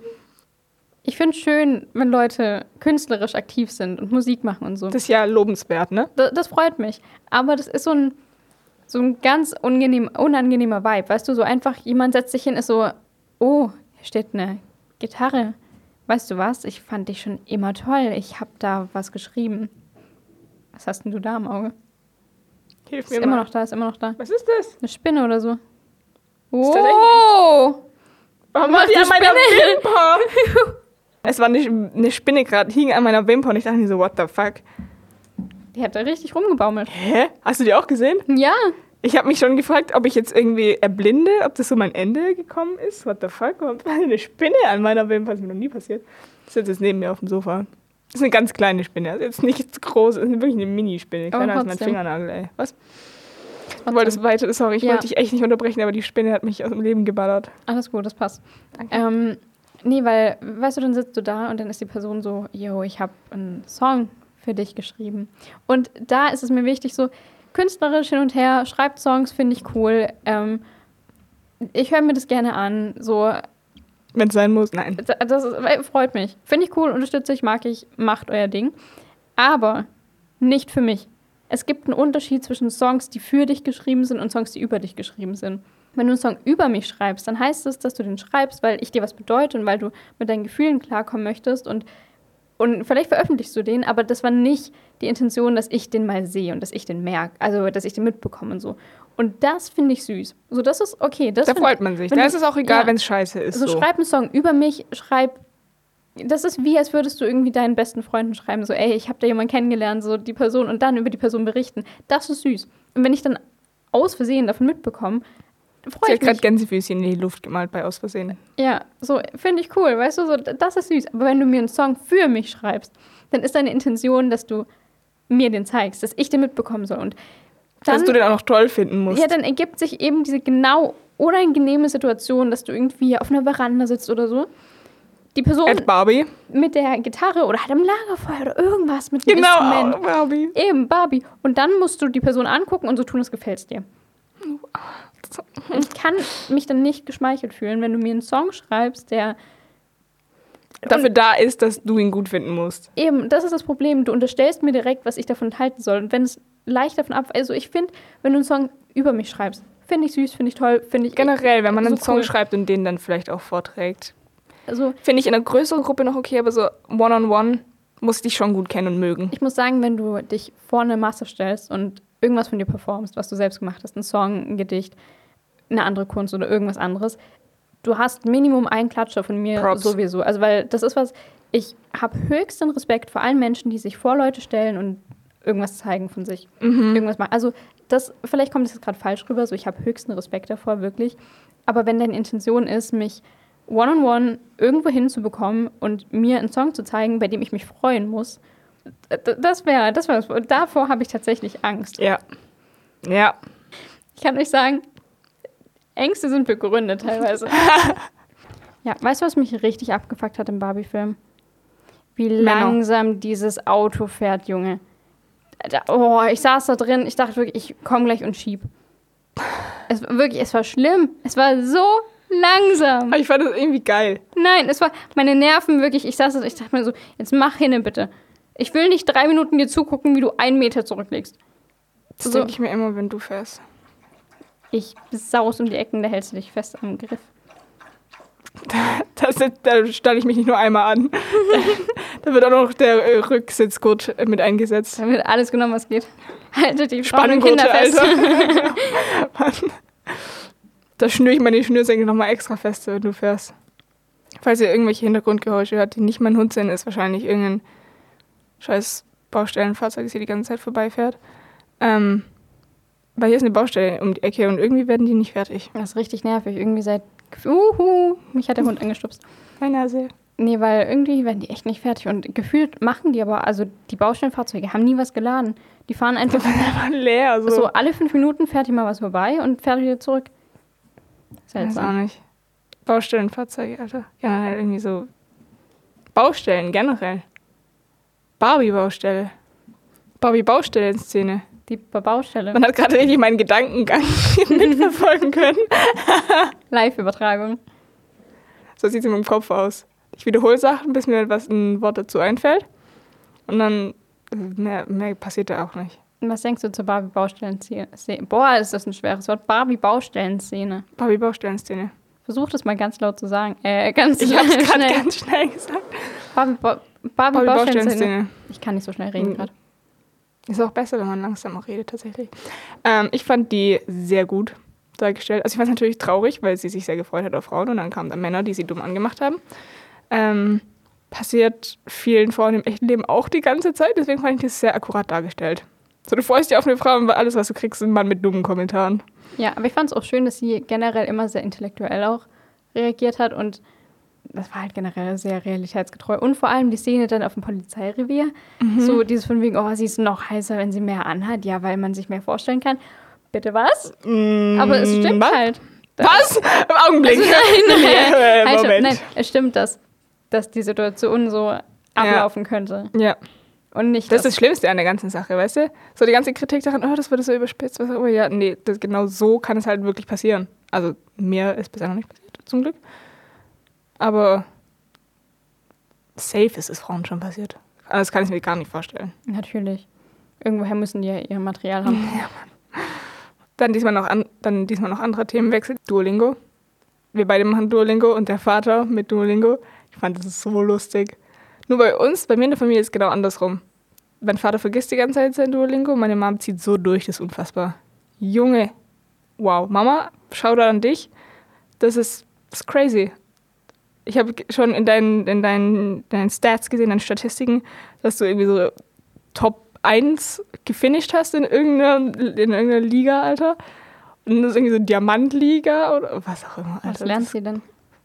Ich finde es schön, wenn Leute künstlerisch aktiv sind und Musik machen und so. Das ist ja lobenswert, ne? Das, das freut mich. Aber das ist so ein, so ein ganz unangenehm, unangenehmer Vibe. Weißt du, so einfach jemand setzt sich hin, ist so, oh, hier steht eine Gitarre. Weißt du was? Ich fand dich schon immer toll. Ich habe da was geschrieben. Was hast denn du da im Auge? Hilf Ist mir immer mal. noch da, ist immer noch da. Was ist das? Eine Spinne oder so. Oh! Warum war die an meiner. Wimper? es war nicht eine Spinne gerade, hing an meiner Wimper und ich dachte mir so, what the fuck? Die hat da richtig rumgebaumelt. Hä? Hast du die auch gesehen? Ja. Ich habe mich schon gefragt, ob ich jetzt irgendwie erblinde, ob das so mein Ende gekommen ist. What the fuck? Eine Spinne an meiner Wimper? Ist mir noch nie passiert. Das sitzt jetzt neben mir auf dem Sofa. Das ist eine ganz kleine Spinne. Das ist jetzt nicht groß, das ist wirklich eine Mini-Spinne. Kleiner als mein trotzdem. Fingernagel, ey. Was? Du wolltest weiter, sorry, ich Ja. wollte dich echt nicht unterbrechen, aber die Spinne hat mich aus dem Leben geballert. Alles gut, das passt. Danke. Ähm, nee, weil, weißt du, dann sitzt du da und dann ist die Person so, yo, ich habe einen Song für dich geschrieben. Und da ist es mir wichtig, so künstlerisch hin und her, schreibt Songs, finde ich cool. Ähm, ich höre mir das gerne an, so, Wenn es sein muss, nein. da- das ist, freut mich. Finde ich cool, unterstütze ich, mag ich, macht euer Ding. Aber nicht für mich. Es gibt einen Unterschied zwischen Songs, die für dich geschrieben sind und Songs, die über dich geschrieben sind. Wenn du einen Song über mich schreibst, dann heißt es, dass du den schreibst, weil ich dir was bedeute und weil du mit deinen Gefühlen klarkommen möchtest und, und vielleicht veröffentlichst du den, aber das war nicht die Intention, dass ich den mal sehe und dass ich den merke, also dass ich den mitbekomme und so. Und das finde ich süß. So, das ist okay. Das Da freut man sich. Da ist es auch egal, ja. wenn es scheiße ist. so, So. schreib einen Song über mich, schreib. Das ist wie, als würdest du irgendwie deinen besten Freunden schreiben, so, ey, ich habe da jemanden kennengelernt, so die Person und dann über die Person berichten. Das ist süß. Und wenn ich dann aus Versehen davon mitbekomme, freue hat ich gerade mich. Gänsefüßchen in die Luft gemalt bei Aus Versehen. Ja, so finde ich cool, weißt du, so, das ist süß. Aber wenn du mir einen Song für mich schreibst, dann ist deine Intention, dass du mir den zeigst, dass ich den mitbekommen soll. Und dann, Dass du den auch noch toll finden musst. ja, dann ergibt sich eben diese genau unangenehme Situation, dass du irgendwie auf einer Veranda sitzt oder so. Die Person Ed Barbie. mit der Gitarre oder halt am Lagerfeuer oder irgendwas mit dem Genau, Instrument. Barbie. Eben, Barbie. Und dann musst du die Person angucken und so tun, es gefällt dir. Ich kann mich dann nicht geschmeichelt fühlen, wenn du mir einen Song schreibst, der Dafür da ist, dass du ihn gut finden musst. eben, das ist das Problem. Du unterstellst mir direkt, was ich davon halten soll. Und wenn es leicht davon ab, also ich finde, wenn du einen Song über mich schreibst, finde ich süß, finde ich toll, finde ich Generell, wenn man einen So Song cool. schreibt und den dann vielleicht auch vorträgt. Also Finde ich in einer größeren Gruppe noch okay, aber so one-on-one muss ich dich schon gut kennen und mögen. Ich muss sagen, wenn du dich vor eine Masse stellst und irgendwas von dir performst, was du selbst gemacht hast, ein Song, ein Gedicht, eine andere Kunst oder irgendwas anderes, du hast Minimum einen Klatscher von mir Props. sowieso. Also, weil das ist was, ich habe höchsten Respekt vor allen Menschen, die sich vor Leute stellen und irgendwas zeigen von sich. Irgendwas machen. Also, das, vielleicht kommt das jetzt gerade falsch rüber, so ich habe höchsten Respekt davor, wirklich. Aber wenn deine Intention ist, mich one-on-one irgendwo hinzubekommen und mir einen Song zu zeigen, bei dem ich mich freuen muss, das wäre, das wäre, davor habe ich tatsächlich Angst. Ja. Ja. Ich kann euch sagen, Ängste sind begründet teilweise. ja, weißt du, was mich richtig abgefuckt hat im Barbie-Film? Wie Männer. langsam dieses Auto fährt, Junge. Da, oh, ich saß da drin, ich dachte wirklich, ich komme gleich und schieb. Es war wirklich, es war schlimm. Es war so langsam. Aber ich fand das irgendwie geil. Nein, es war meine Nerven wirklich. Ich saß da, ich dachte mir so, jetzt mach hin bitte. Ich will nicht drei Minuten dir zugucken, wie du einen Meter zurücklegst. Das So. denke ich mir immer, wenn du fährst. Ich saus um die Ecken, da hältst du dich fest am Griff. Das, da stelle ich mich nicht nur einmal an. da wird auch noch der äh, Rücksitzgurt mit eingesetzt. Da wird alles genommen, was geht. Haltet die Frauen und Spannengurte, Kinder fest. Mann. Da schnüre ich meine Schnürsenkel nochmal extra fest, wenn du fährst. Falls ihr irgendwelche Hintergrundgeräusche hört, die nicht mein Hund sind, ist wahrscheinlich irgendein scheiß Baustellenfahrzeug, das hier die ganze Zeit vorbeifährt. Ähm, weil hier ist eine Baustelle um die Ecke und irgendwie werden die nicht fertig. Das ist richtig nervig. Irgendwie seit. Uhu, mich hat der Hund angestupst. Meine Nase. Nee, weil irgendwie werden die echt nicht fertig. Und gefühlt machen die aber, also die Baustellenfahrzeuge haben nie was geladen. Die fahren einfach leer. So. so alle fünf Minuten fährt hier mal was vorbei und fährt wieder zurück. Weiß auch Seltsam. nicht. Baustellenfahrzeuge, Alter. Ja, halt irgendwie so. Baustellen generell. Barbie-Baustelle. Barbie-Baustellen-Szene. Die Baustelle. Man hat gerade richtig meinen Gedankengang mitverfolgen können. Live-Übertragung. So sieht es in meinem Kopf aus. Ich wiederhole Sachen, bis mir was ein Wort dazu einfällt. Und dann mehr, mehr passiert da auch nicht. Und was denkst du zur Barbie-Baustellen-Szene? Boah, ist das ein schweres Wort. Barbie-Baustellen-Szene. Barbie-Baustellen-Szene. Versuch das mal ganz laut zu sagen. Äh, ganz Ich habe es gerade ganz schnell gesagt. Barbie- Ba- Barbie-Baustellen-Szene. Barbie-Baustellen-Szene. ich kann nicht so schnell reden gerade. Ist auch besser, wenn man langsamer redet, tatsächlich. Ähm, ich fand die sehr gut dargestellt. Also ich fand es natürlich traurig, weil sie sich sehr gefreut hat auf Frauen und dann kamen da Männer, die sie dumm angemacht haben. Ähm, passiert vielen Frauen im echten Leben auch die ganze Zeit, deswegen fand ich das sehr akkurat dargestellt. So, du freust dich auf eine Frau und alles, was du kriegst, ist ein Mann mit dummen Kommentaren. Ja, aber ich fand es auch schön, dass sie generell immer sehr intellektuell auch reagiert hat und das war halt generell sehr realitätsgetreu. Und vor allem die Szene dann auf dem Polizeirevier. So dieses von wegen, oh, sie ist noch heißer, wenn sie mehr anhat. Ja, weil man sich mehr vorstellen kann. Bitte was? Aber es stimmt Mm, was? halt. Was? Im Augenblick. Also nein, Äh, halt, Moment. nein, es stimmt, dass, dass die Situation so ablaufen könnte. Ja, Und nicht das ist dass- das Schlimmste an der ganzen Sache, weißt du? So die ganze Kritik daran, oh, das wurde so überspitzt, was auch immer. Ja, nee, das, genau so kann es halt wirklich passieren. Also mir ist bisher noch nicht passiert, zum Glück. Aber safe ist es Frauen schon passiert. Also Das kann ich mir gar nicht vorstellen. Natürlich. Irgendwoher müssen die ja ihr Material haben. Dann diesmal noch, an, dann diesmal noch anderer Themenwechsel. Duolingo. Wir beide machen Duolingo und der Vater mit Duolingo. Ich fand das so lustig. Nur bei uns, bei mir in der Familie ist es genau andersrum. Mein Vater vergisst die ganze Zeit sein Duolingo, meine Mom zieht so durch, das ist unfassbar. Junge, wow. Mama, schau da an dich. Das ist, das ist crazy. Ich habe schon in deinen, in deinen, deinen Stats gesehen, deinen Statistiken, dass du irgendwie so Top 1 gefinisht hast in irgendeiner, in irgendeiner Liga, Alter. Und das ist irgendwie so Diamantliga oder was auch immer. Was Alter. lernt sie denn?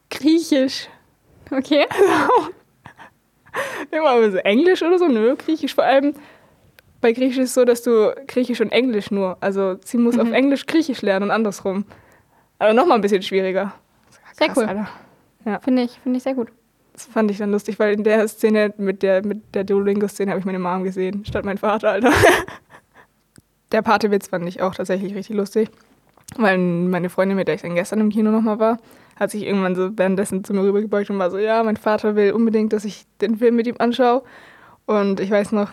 Griechisch. Okay. Immer aber so Englisch oder so, nö, Griechisch vor allem. Bei Griechisch ist es so, dass du Griechisch und Englisch nur, also sie muss Mhm. auf Englisch Griechisch lernen und andersrum. Aber nochmal ein bisschen schwieriger. Sehr Krass, cool. Alter. Finde ich, finde ich sehr gut. Das fand ich dann lustig, weil in der Szene mit der, mit der Duolingo-Szene habe ich meine Mom gesehen, statt mein Vater, Alter. Der Patewitz fand ich auch tatsächlich richtig lustig, weil meine Freundin, mit der ich dann gestern im Kino nochmal war, hat sich irgendwann so währenddessen zu mir rübergebeugt und war so, ja, mein Vater will unbedingt, dass ich den Film mit ihm anschaue. Und ich weiß noch,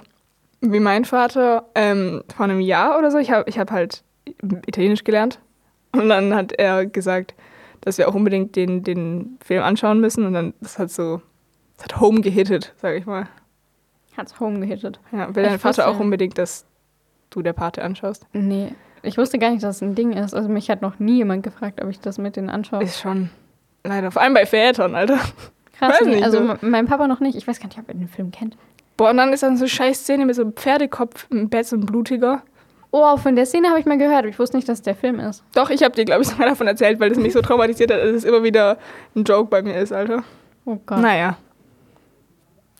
wie mein Vater ähm, vor einem Jahr oder so, ich habe ich hab halt Italienisch gelernt und dann hat er gesagt, dass wir auch unbedingt den, den Film anschauen müssen und dann, das hat so, das hat home gehittet, sag ich mal. Hat's home gehittet. Ja, will Ich dein Vater auch unbedingt, dass du der Pate anschaust? Nee. Ich wusste gar nicht, dass es ein Ding ist. Also mich hat noch nie jemand gefragt, ob ich das mit denen anschaue. Ist schon, leider, vor allem bei Vätern, Alter. Krass. nee. nicht, also so. me- mein Papa noch nicht. Ich weiß gar nicht, ob er den Film kennt. Boah, und dann ist dann so eine scheiß Szene mit so einem Pferdekopf im Bett, so ein blutiger. Oh, von der Szene habe ich mal gehört. aber Ich wusste nicht, dass es der Film ist. Doch, ich habe dir, glaube ich, sogar davon erzählt, weil es mich so traumatisiert hat, dass es immer wieder ein Joke bei mir ist, Alter. Oh Gott. Naja.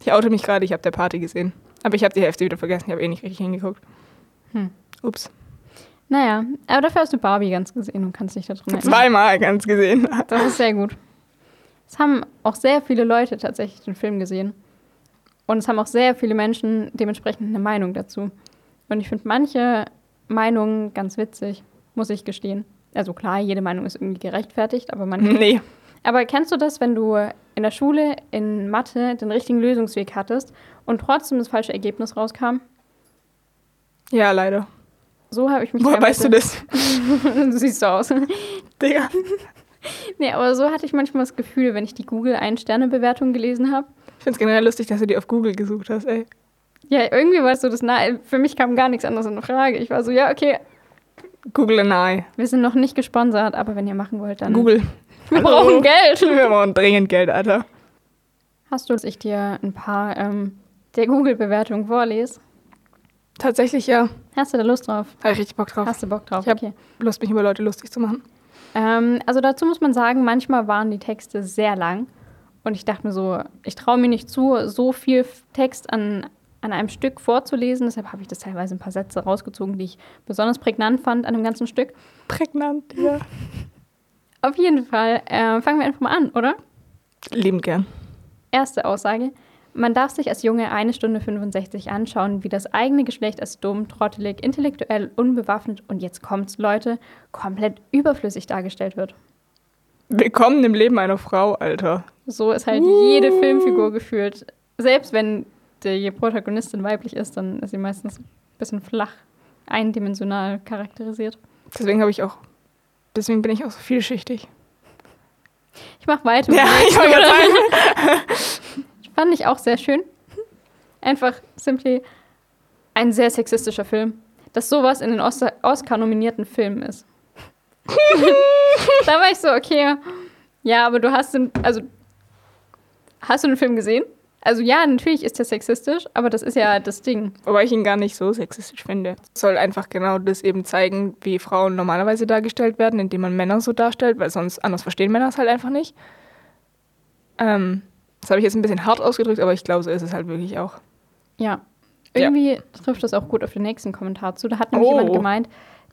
Ich oute mich gerade, ich habe der Party gesehen. Aber ich habe die Hälfte wieder vergessen, ich habe eh nicht richtig hingeguckt. Hm. Ups. Naja, aber dafür hast du Barbie ganz gesehen und kannst dich da drin erinnern. Zweimal ganz gesehen. Das ist sehr gut. Es haben auch sehr viele Leute tatsächlich den Film gesehen. Und es haben auch sehr viele Menschen dementsprechend eine Meinung dazu. Und ich finde manche Meinungen ganz witzig, muss ich gestehen. Also klar, jede Meinung ist irgendwie gerechtfertigt, aber manche. Nee. Aber kennst du das, wenn du in der Schule in Mathe den richtigen Lösungsweg hattest und trotzdem das falsche Ergebnis rauskam? Ja, leider. So habe ich mich Woher weißt du das? du siehst so aus. Digga. nee, aber so hatte ich manchmal das Gefühl, wenn ich die Google-Ein-Sterne-Bewertung gelesen habe. Ich finde es generell lustig, dass du die auf Google gesucht hast, ey. Ja, irgendwie war es so das nahe. Für mich kam gar nichts anderes in Frage. Ich war so, ja, okay, Google an Eye. wir sind noch nicht gesponsert, aber wenn ihr machen wollt, dann. Google. Wir Hallo. brauchen Geld. Wir brauchen dringend Geld, Alter. Hast du, dass ich dir ein paar ähm, der Google-Bewertungen vorlese? Tatsächlich ja. Hast du da Lust drauf? Habe ich richtig Bock drauf. Hast du Bock drauf? Ich hab- okay. Lust, mich über Leute lustig zu machen. Ähm, also dazu muss man sagen, manchmal waren die Texte sehr lang. Und ich dachte mir so, ich traue mir nicht zu, so viel Text an, an einem Stück vorzulesen. Deshalb habe ich das teilweise ein paar Sätze rausgezogen, die ich besonders prägnant fand an dem ganzen Stück. Prägnant, ja. Auf jeden Fall äh, fangen wir einfach mal an, oder? Liebend gern. Erste Aussage. Man darf sich als Junge eine Stunde 65 anschauen, wie das eigene Geschlecht als dumm, trottelig, intellektuell, unbewaffnet und jetzt kommt's, Leute, komplett überflüssig dargestellt wird. Willkommen im Leben einer Frau, Alter. So ist halt jede Filmfigur gefühlt. Selbst wenn die Protagonistin weiblich ist, dann ist sie meistens ein bisschen flach, eindimensional charakterisiert. Deswegen habe ich auch. Deswegen bin ich auch so vielschichtig. Ich mach weiter. mit Ja, ich wollte gerade oder? sagen. Fand ich auch sehr schön. Einfach simply ein sehr sexistischer Film. Dass sowas in den Os- Oscar-nominierten Filmen ist. da war ich so, okay, ja, aber du hast den, also, hast du den Film gesehen? Also ja, natürlich ist der sexistisch, aber das ist ja das Ding. Wobei ich ihn gar nicht so sexistisch finde. Es soll einfach genau das eben zeigen, wie Frauen normalerweise dargestellt werden, indem man Männer so darstellt, weil sonst anders verstehen Männer es halt einfach nicht. Ähm, das habe ich jetzt ein bisschen hart ausgedrückt, aber ich glaube, so ist es halt wirklich auch. Ja. Irgendwie trifft das auch gut auf den nächsten Kommentar zu. Da hat nämlich Oh. jemand gemeint,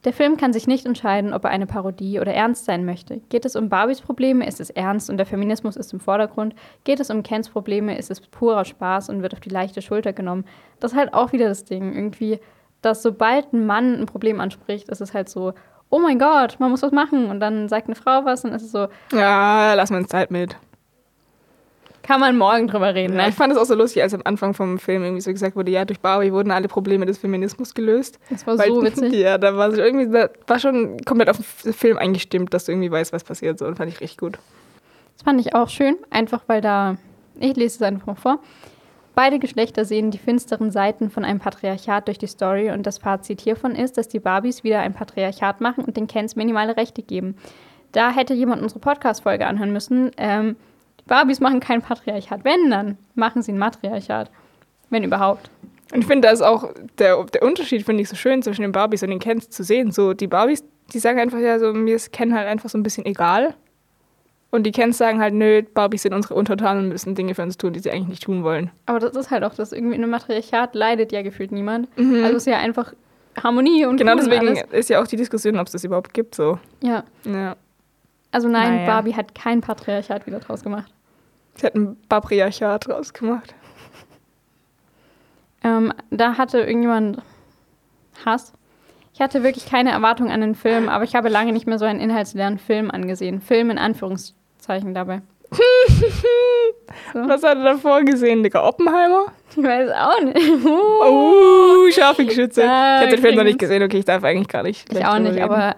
der Film kann sich nicht entscheiden, ob er eine Parodie oder ernst sein möchte. Geht es um Barbies Probleme, ist es ernst und der Feminismus ist im Vordergrund. Geht es um Kens Probleme, ist es purer Spaß und wird auf die leichte Schulter genommen. Das ist halt auch wieder das Ding. Irgendwie, dass sobald ein Mann ein Problem anspricht, ist es halt so, oh mein Gott, man muss was machen. Und dann sagt eine Frau was und ist es so, Ja, lass mal uns Zeit mit. Kann man morgen drüber reden. Ja, Ne? ich fand es auch so lustig, als am Anfang vom Film irgendwie so gesagt wurde, ja, durch Barbie wurden alle Probleme des Feminismus gelöst. Das war Weil- so witzig. Ja, da war es irgendwie, da war schon komplett auf den Film eingestimmt, dass du irgendwie weißt, was passiert. So, und fand ich richtig gut. Das fand ich auch schön, einfach weil da, ich lese es einfach mal vor. Beide Geschlechter sehen die finsteren Seiten von einem Patriarchat durch die Story und das Fazit hiervon ist, dass die Barbies wieder ein Patriarchat machen und den Kens minimale Rechte geben. Da hätte jemand unsere Podcast-Folge anhören müssen. Ähm, Barbies machen kein Patriarchat. Wenn, dann machen sie ein Matriarchat. Wenn überhaupt. Und ich finde, da ist auch der, der Unterschied, finde ich, so schön zwischen den Barbies und den Kens zu sehen. So, die Barbies, die sagen einfach, ja, so, mir ist Ken halt einfach so ein bisschen egal. Und die Kens sagen halt, nö, Barbies sind unsere Untertanen und müssen Dinge für uns tun, die sie eigentlich nicht tun wollen. Aber das ist halt auch das, irgendwie in einem Matriarchat leidet ja gefühlt niemand. Also es ist ja einfach Harmonie und Genau cool und deswegen alles. ist ja auch die Diskussion, ob es das überhaupt gibt. So. Ja. Ja. Also nein, Naja. Barbie hat kein Patriarchat wieder draus gemacht. Sie hat ein Patriarchat draus gemacht. Ähm, da hatte irgendjemand Hass. Ich hatte wirklich keine Erwartung an den Film, aber ich habe lange nicht mehr so einen inhaltsleeren Film angesehen. Film in Anführungszeichen dabei. So. Was hat er davor gesehen, Digga? Oppenheimer? Ich weiß auch nicht. Oh, scharfe Geschütze. Ich habe den Film noch nicht gesehen, okay, ich darf eigentlich gar nicht. Ich auch nicht, reden. aber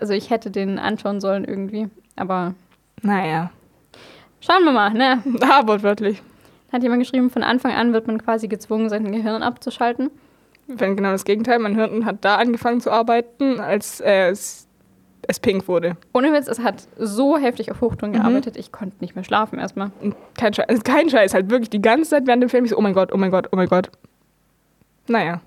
also ich hätte den anschauen sollen irgendwie. Aber Naja. schauen wir mal, ne? Ah, wortwörtlich. Hat jemand geschrieben, von Anfang an wird man quasi gezwungen, sein Gehirn abzuschalten. Wenn genau das Gegenteil. Mein Hirn hat da angefangen zu arbeiten, als äh, es, es pink wurde. Ohne Witz, es hat so heftig auf Hochtouren gearbeitet, ich konnte nicht mehr schlafen erstmal. Kein Scheiß, also kein Scheiß, halt wirklich die ganze Zeit während dem Film. Ich so, oh mein Gott, oh mein Gott, oh mein Gott. Naja.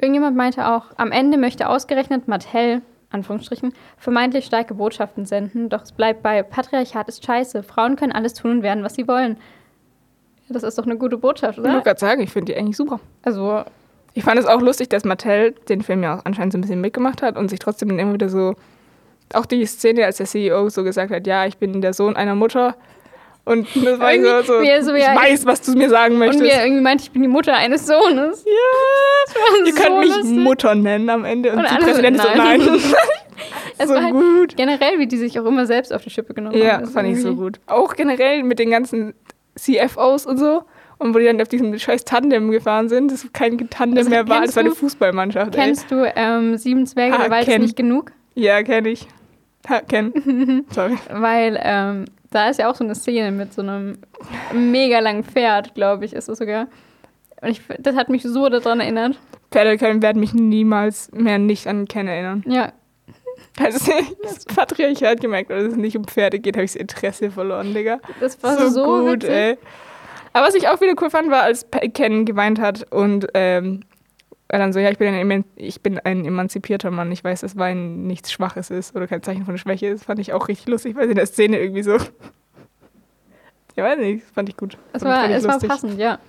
Irgendjemand meinte auch, am Ende möchte ausgerechnet Mattel, Anführungsstrichen, vermeintlich starke Botschaften senden, doch es bleibt bei Patriarchat ist scheiße, Frauen können alles tun und werden, was sie wollen. Das ist doch eine gute Botschaft, Ich wollte oder? gerade sagen, ich finde die eigentlich super. Also, Ich fand es auch lustig, dass Mattel den Film ja auch anscheinend so ein bisschen mitgemacht hat und sich trotzdem dann immer wieder so. Auch die Szene, als der CEO so gesagt hat: Ja, ich bin der Sohn einer Mutter. Und das war Irgendwie- so er so, ich ja, weiß, was du mir sagen und möchtest. mir irgendwie meinte, ich bin die Mutter eines Sohnes. ja, war ihr so könnt mich lustig. Mutter nennen am Ende. Und, Und die Präsidentin so: nein. Es so war halt gut. generell, wie die sich auch immer selbst auf die Schippe genommen haben. Ja, Das fand ich so irgendwie- gut. Auch generell mit den ganzen CFOs und so. Und wo die dann auf diesem scheiß Tandem gefahren sind, das kein Tandem Also, mehr war, das war eine Fußballmannschaft. Ey. Kennst du ähm, Sieben Zwerge, Ah, der Wald ist nicht genug? Ja, kenne ich. Ha, kenn. Sorry. Weil ähm, da ist ja auch so eine Szene mit so einem mega langen Pferd, glaube ich, ist es sogar. Und ich, das hat mich so daran erinnert. Pferde können, werden mich niemals mehr nicht an Ken erinnern. Ja, Also das Patriarchat gemerkt, dass es nicht um Pferde geht, habe ich das Interesse verloren, Digga. das war so, witzig. ey. Aber was ich auch wieder cool fand, war, als Ken geweint hat und ähm, er dann so, ja, ich bin, ein, ich bin ein emanzipierter Mann. Ich weiß, dass Wein nichts Schwaches ist oder kein Zeichen von Schwäche ist. Fand ich auch richtig lustig, weil sie in der Szene irgendwie so... Ich weiß nicht, fand ich gut. Es war, es war passend, ja.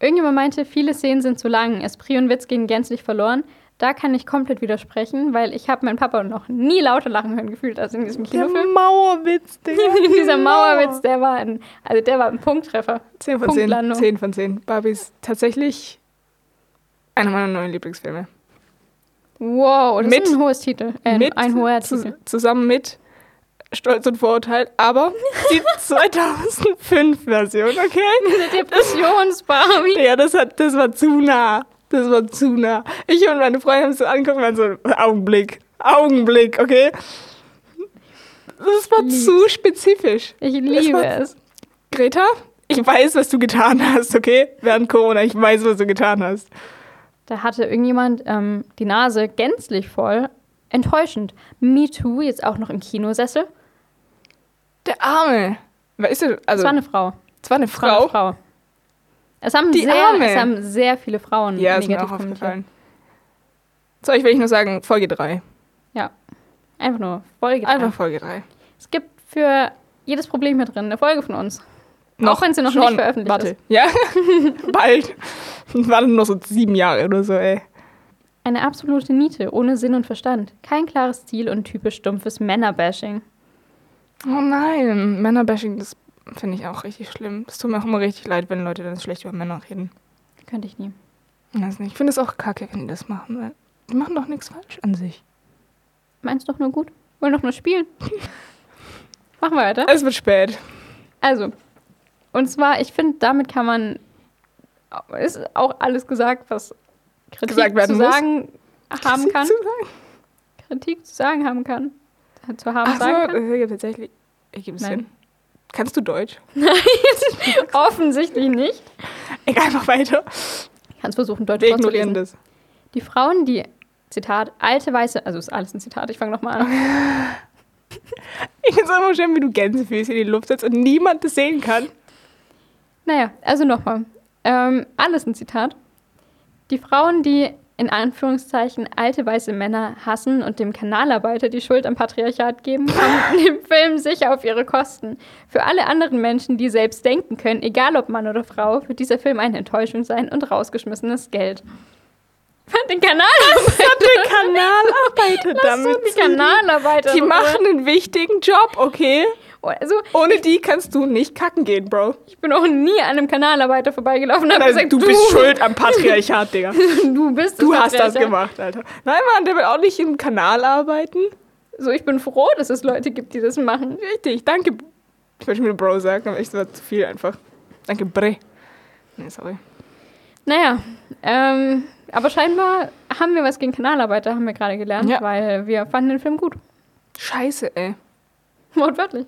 Irgendjemand meinte, viele Szenen sind zu lang. Esprit und Witz gehen gänzlich verloren. Da kann ich komplett widersprechen, weil ich habe meinen Papa noch nie lauter lachen hören gefühlt als in diesem Der Kinofilm. Mauerwitz, Digga. Dieser Mauerwitz, der war ein, also der war ein Punkttreffer. 10 von 10. Punktlandung. 10 von 10. Barbie ist tatsächlich einer meiner neuen Lieblingsfilme. Wow, das Mit- ist ein hohes Titel. Äh, mit ein hoher Titel. zusammen mit Stolz und Vorurteil, aber die 2005-Version, okay? Diese Depressions-Barbie. Ja, das, hat, das war zu nah. Das war zu nah. Ich und meine Freunde haben es so angeguckt und waren so, Augenblick, Augenblick, okay? Das war Lieb's. zu spezifisch. Ich liebe es. Greta, ich weiß, was du getan hast, okay? Während Corona, ich weiß, was du getan hast. Da hatte irgendjemand ähm, die Nase gänzlich voll. Enttäuschend. Me Too, jetzt auch noch im Kinosessel. Der Arme. Weißt du, also, Es war eine Frau. es war eine Es war eine Frau. Frau. Es haben, Die sehr, Arme. es haben sehr viele Frauen Ja, ist mir auch aufgefallen. So, ich will ich nur sagen, Folge 3. Ja. Einfach nur Folge. Einfach Folge 3. Es gibt für jedes Problem hier drin, eine Folge von uns. Noch Auch wenn sie noch schon. nicht veröffentlicht Warte. ist. Ja, bald. Waren noch so sieben Jahre oder so, ey. Eine absolute Niete, ohne Sinn und Verstand. Kein klares Ziel und typisch stumpfes Männerbashing. Oh nein, Männerbashing, das finde ich auch richtig schlimm. Es tut mir auch immer richtig leid, wenn Leute dann schlecht über Männer reden. Könnte ich nie. Ich weiß nicht. Ich finde es auch kacke, wenn die das machen, weil die machen doch nichts falsch an sich. Meinst doch nur gut? Wollen doch nur spielen. Machen wir weiter. Es wird spät. Also, und zwar, ich finde, damit kann man, ist auch alles gesagt, was Kritik Gesagt werden zu muss. sagen haben kann. Zu sagen. Kritik zu sagen haben kann. Zu haben Ach so, sagen kann. das ergibt tatsächlich. Ergibt es Nein. Sinn. Kannst du Deutsch? Offensichtlich nicht. Egal, mach weiter. Kannst versuchen, Deutsch Wir ignorieren das. Die Frauen, die, Zitat, alte weiße, also ist alles ein Zitat, ich fange nochmal an. Ich finde es immer schön, wie du Gänsefüße in die Luft setzt und niemand das sehen kann. Naja, also nochmal. Ähm, alles ein Zitat. Die Frauen, die in Anführungszeichen alte weiße Männer hassen und dem Kanalarbeiter die Schuld am Patriarchat geben, kommen im Film sicher auf ihre Kosten. Für alle anderen Menschen, die selbst denken können, egal ob Mann oder Frau, wird dieser Film eine Enttäuschung sein und rausgeschmissenes Geld. Den Kanalarbeiter. Der Kanal arbeitet Lass so damit. die Kanalarbeiter. Die machen einen wichtigen Job, okay? Also, Ohne die kannst du nicht kacken gehen, Bro. ich bin auch nie an einem Kanalarbeiter vorbeigelaufen und habe Also, gesagt, du bist schuld am Patriarchat, Digga. Du bist Du das hast das gemacht, Alter. Nein, Mann, der will auch nicht im Kanal arbeiten. So, ich bin froh, dass es Leute gibt, die das machen. Richtig, danke. Ich wollte schon wieder Bro sagen, aber echt, das war zu viel einfach. Danke, Bre. Nee, sorry. Naja, ähm, aber scheinbar haben wir was gegen Kanalarbeiter, haben wir gerade gelernt, Ja. weil wir fanden den Film gut. Scheiße, ey. Wortwörtlich.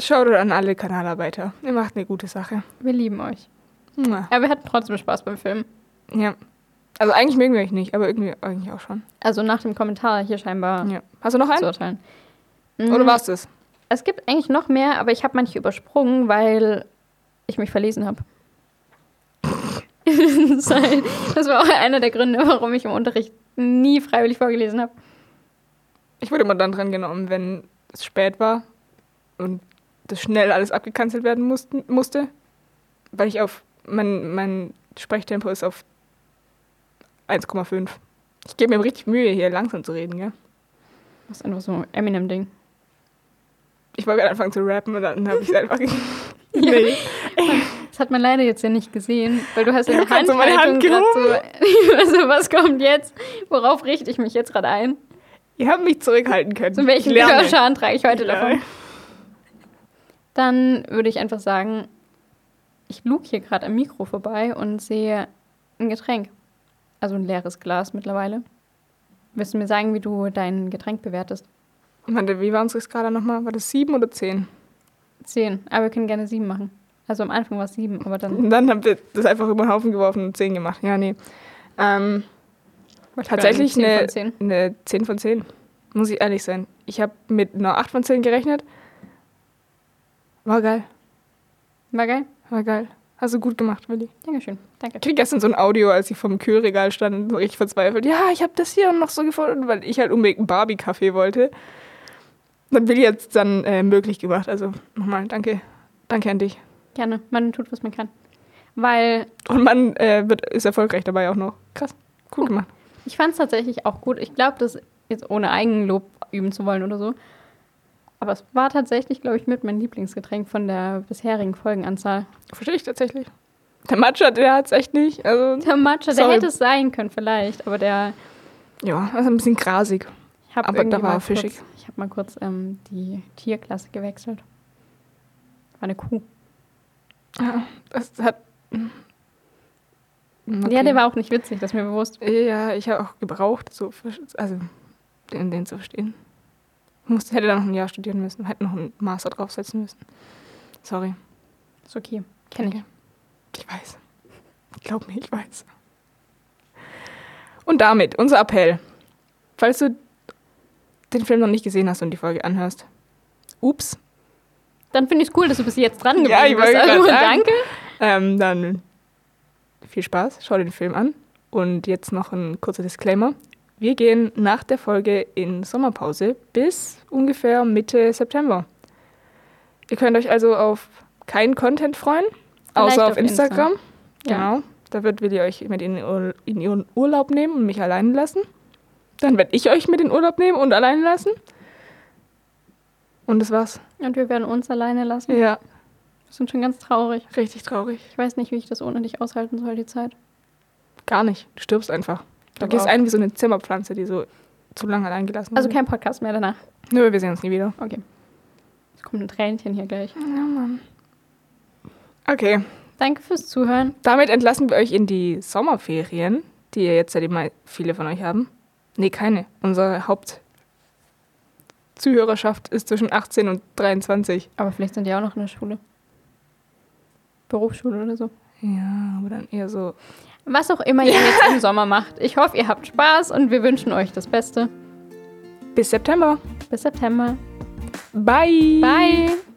Schaut an alle Kanalarbeiter. Ihr macht eine gute Sache. Wir lieben euch. Mua. Aber wir hatten trotzdem Spaß beim Film. Ja. Also eigentlich mögen wir euch nicht, aber irgendwie eigentlich auch schon. Also nach dem Kommentar hier scheinbar Ja. Hast du noch zu einen? urteilen. Oder Mhm. war's das? Es gibt eigentlich noch mehr, aber ich habe manche übersprungen, weil ich mich verlesen habe. das war auch einer der Gründe, warum ich im Unterricht nie freiwillig vorgelesen habe. Ich wurde immer dann dran genommen, wenn es spät war und das schnell alles abgekanzelt werden mussten, musste. Weil ich auf. Mein, mein Sprechtempo ist auf 1,5. Ich gebe mir richtig Mühe, hier langsam zu reden, gell? Das ist einfach so ein Eminem-Ding. Ich wollte gerade anfangen zu rappen und dann habe ich es einfach. nee. Das hat man leider jetzt ja nicht gesehen, weil du hast ja eine hab grad so meine Handhaltung Hand so, also was kommt jetzt? Worauf richte ich mich jetzt gerade ein? Ihr habt mich zurückhalten können. Zu lerne. Gehörschaden trage ich heute Ja. davon? Dann würde ich einfach sagen, ich lug hier gerade am Mikro vorbei und sehe ein Getränk. Also ein leeres Glas mittlerweile. Willst du mir sagen, wie du dein Getränk bewertest? Warte, wie war unsere Skala nochmal? War das sieben oder zehn? Zehn. Aber wir können gerne sieben machen. Also am Anfang war es sieben, aber dann Und dann habt ihr das einfach über den Haufen geworfen und zehn gemacht. Ja, nee. Ähm, Tatsächlich eine, zehn von zehn. eine 10 von 10. Muss ich ehrlich sein. Ich habe mit einer 8 von 10 gerechnet. War geil. War geil. War geil. Hast du gut gemacht, Willi. Dankeschön. Danke. Ich krieg gestern so ein Audio, als ich vom Kühlregal stand, so richtig verzweifelt. Ja, ich habe das hier noch so gefunden, weil ich halt unbedingt einen Barbie-Kaffee wollte. Dann Willi jetzt dann äh, möglich gemacht. Also nochmal, danke. Danke an dich. Gerne. Man tut, was man kann. Weil Und man äh, wird, ist erfolgreich dabei auch noch. Krass. Cool gemacht. Ich fand es tatsächlich auch gut. Ich glaube, das jetzt ohne Eigenlob üben zu wollen oder so. Aber es war tatsächlich, glaube ich, mit mein Lieblingsgetränk von der bisherigen Folgenanzahl. Verstehe ich tatsächlich. Der Matcha, der hat's echt nicht. Also, Der Matcha, der Sorry. hätte es sein können vielleicht, aber der... ja, also ein bisschen grasig. Aber da war fischig. Kurz, ich habe mal kurz ähm, die Tierklasse gewechselt. War eine Kuh. Ja, das hat. Okay. Ja, der war auch nicht witzig, das ist mir bewusst. Ja, ich habe auch gebraucht, so, also den, den zu verstehen. Ich musste, hätte da noch ein Jahr studieren müssen, hätte noch einen Master draufsetzen müssen. Sorry. Ist okay. Kenn ich. Danke. Ich weiß. Glaub mir, ich weiß. Und damit unser Appell. Falls du den Film noch nicht gesehen hast und die Folge anhörst. Ups. Dann finde ich es cool, dass du bis jetzt dran Ja, ich geblieben bist. Also, danke. Ähm, dann viel Spaß, schau den Film an. Und jetzt noch ein kurzer Disclaimer. Wir gehen nach der Folge in Sommerpause bis ungefähr Mitte September. Ihr könnt euch also auf keinen Content freuen, außer auf, auf Insta. Instagram. Ja. Genau. Da wird Willi euch mit in, Ur- in ihren Urlaub nehmen und mich alleine lassen. Dann werde ich euch mit in den Urlaub nehmen und alleine lassen. Und das war's. Und wir werden uns alleine lassen. Ja, Wir sind schon ganz traurig. richtig traurig. Ich weiß nicht, wie ich das ohne dich aushalten soll, die Zeit. Gar nicht. Du stirbst einfach. Du gehst ein wie so eine Zimmerpflanze, die so zu lange allein gelassen Also kein Podcast mehr danach. Nö, wir sehen uns nie wieder. Okay. Es kommt ein Tränchen hier gleich. Ja, Mann. Okay, Danke fürs Zuhören. damit entlassen wir euch in die Sommerferien, die ihr jetzt seitdem mal viele von euch haben. Nee, keine. Unsere Hauptzuhörerschaft ist zwischen 18 und 23. Aber vielleicht sind die auch noch in der Schule. Berufsschule oder so. Ja, aber dann eher so. Was auch immer ihr jetzt im Sommer macht. Ich hoffe, ihr habt Spaß und wir wünschen euch das Beste. Bis September. Bis September. Bye. Bye.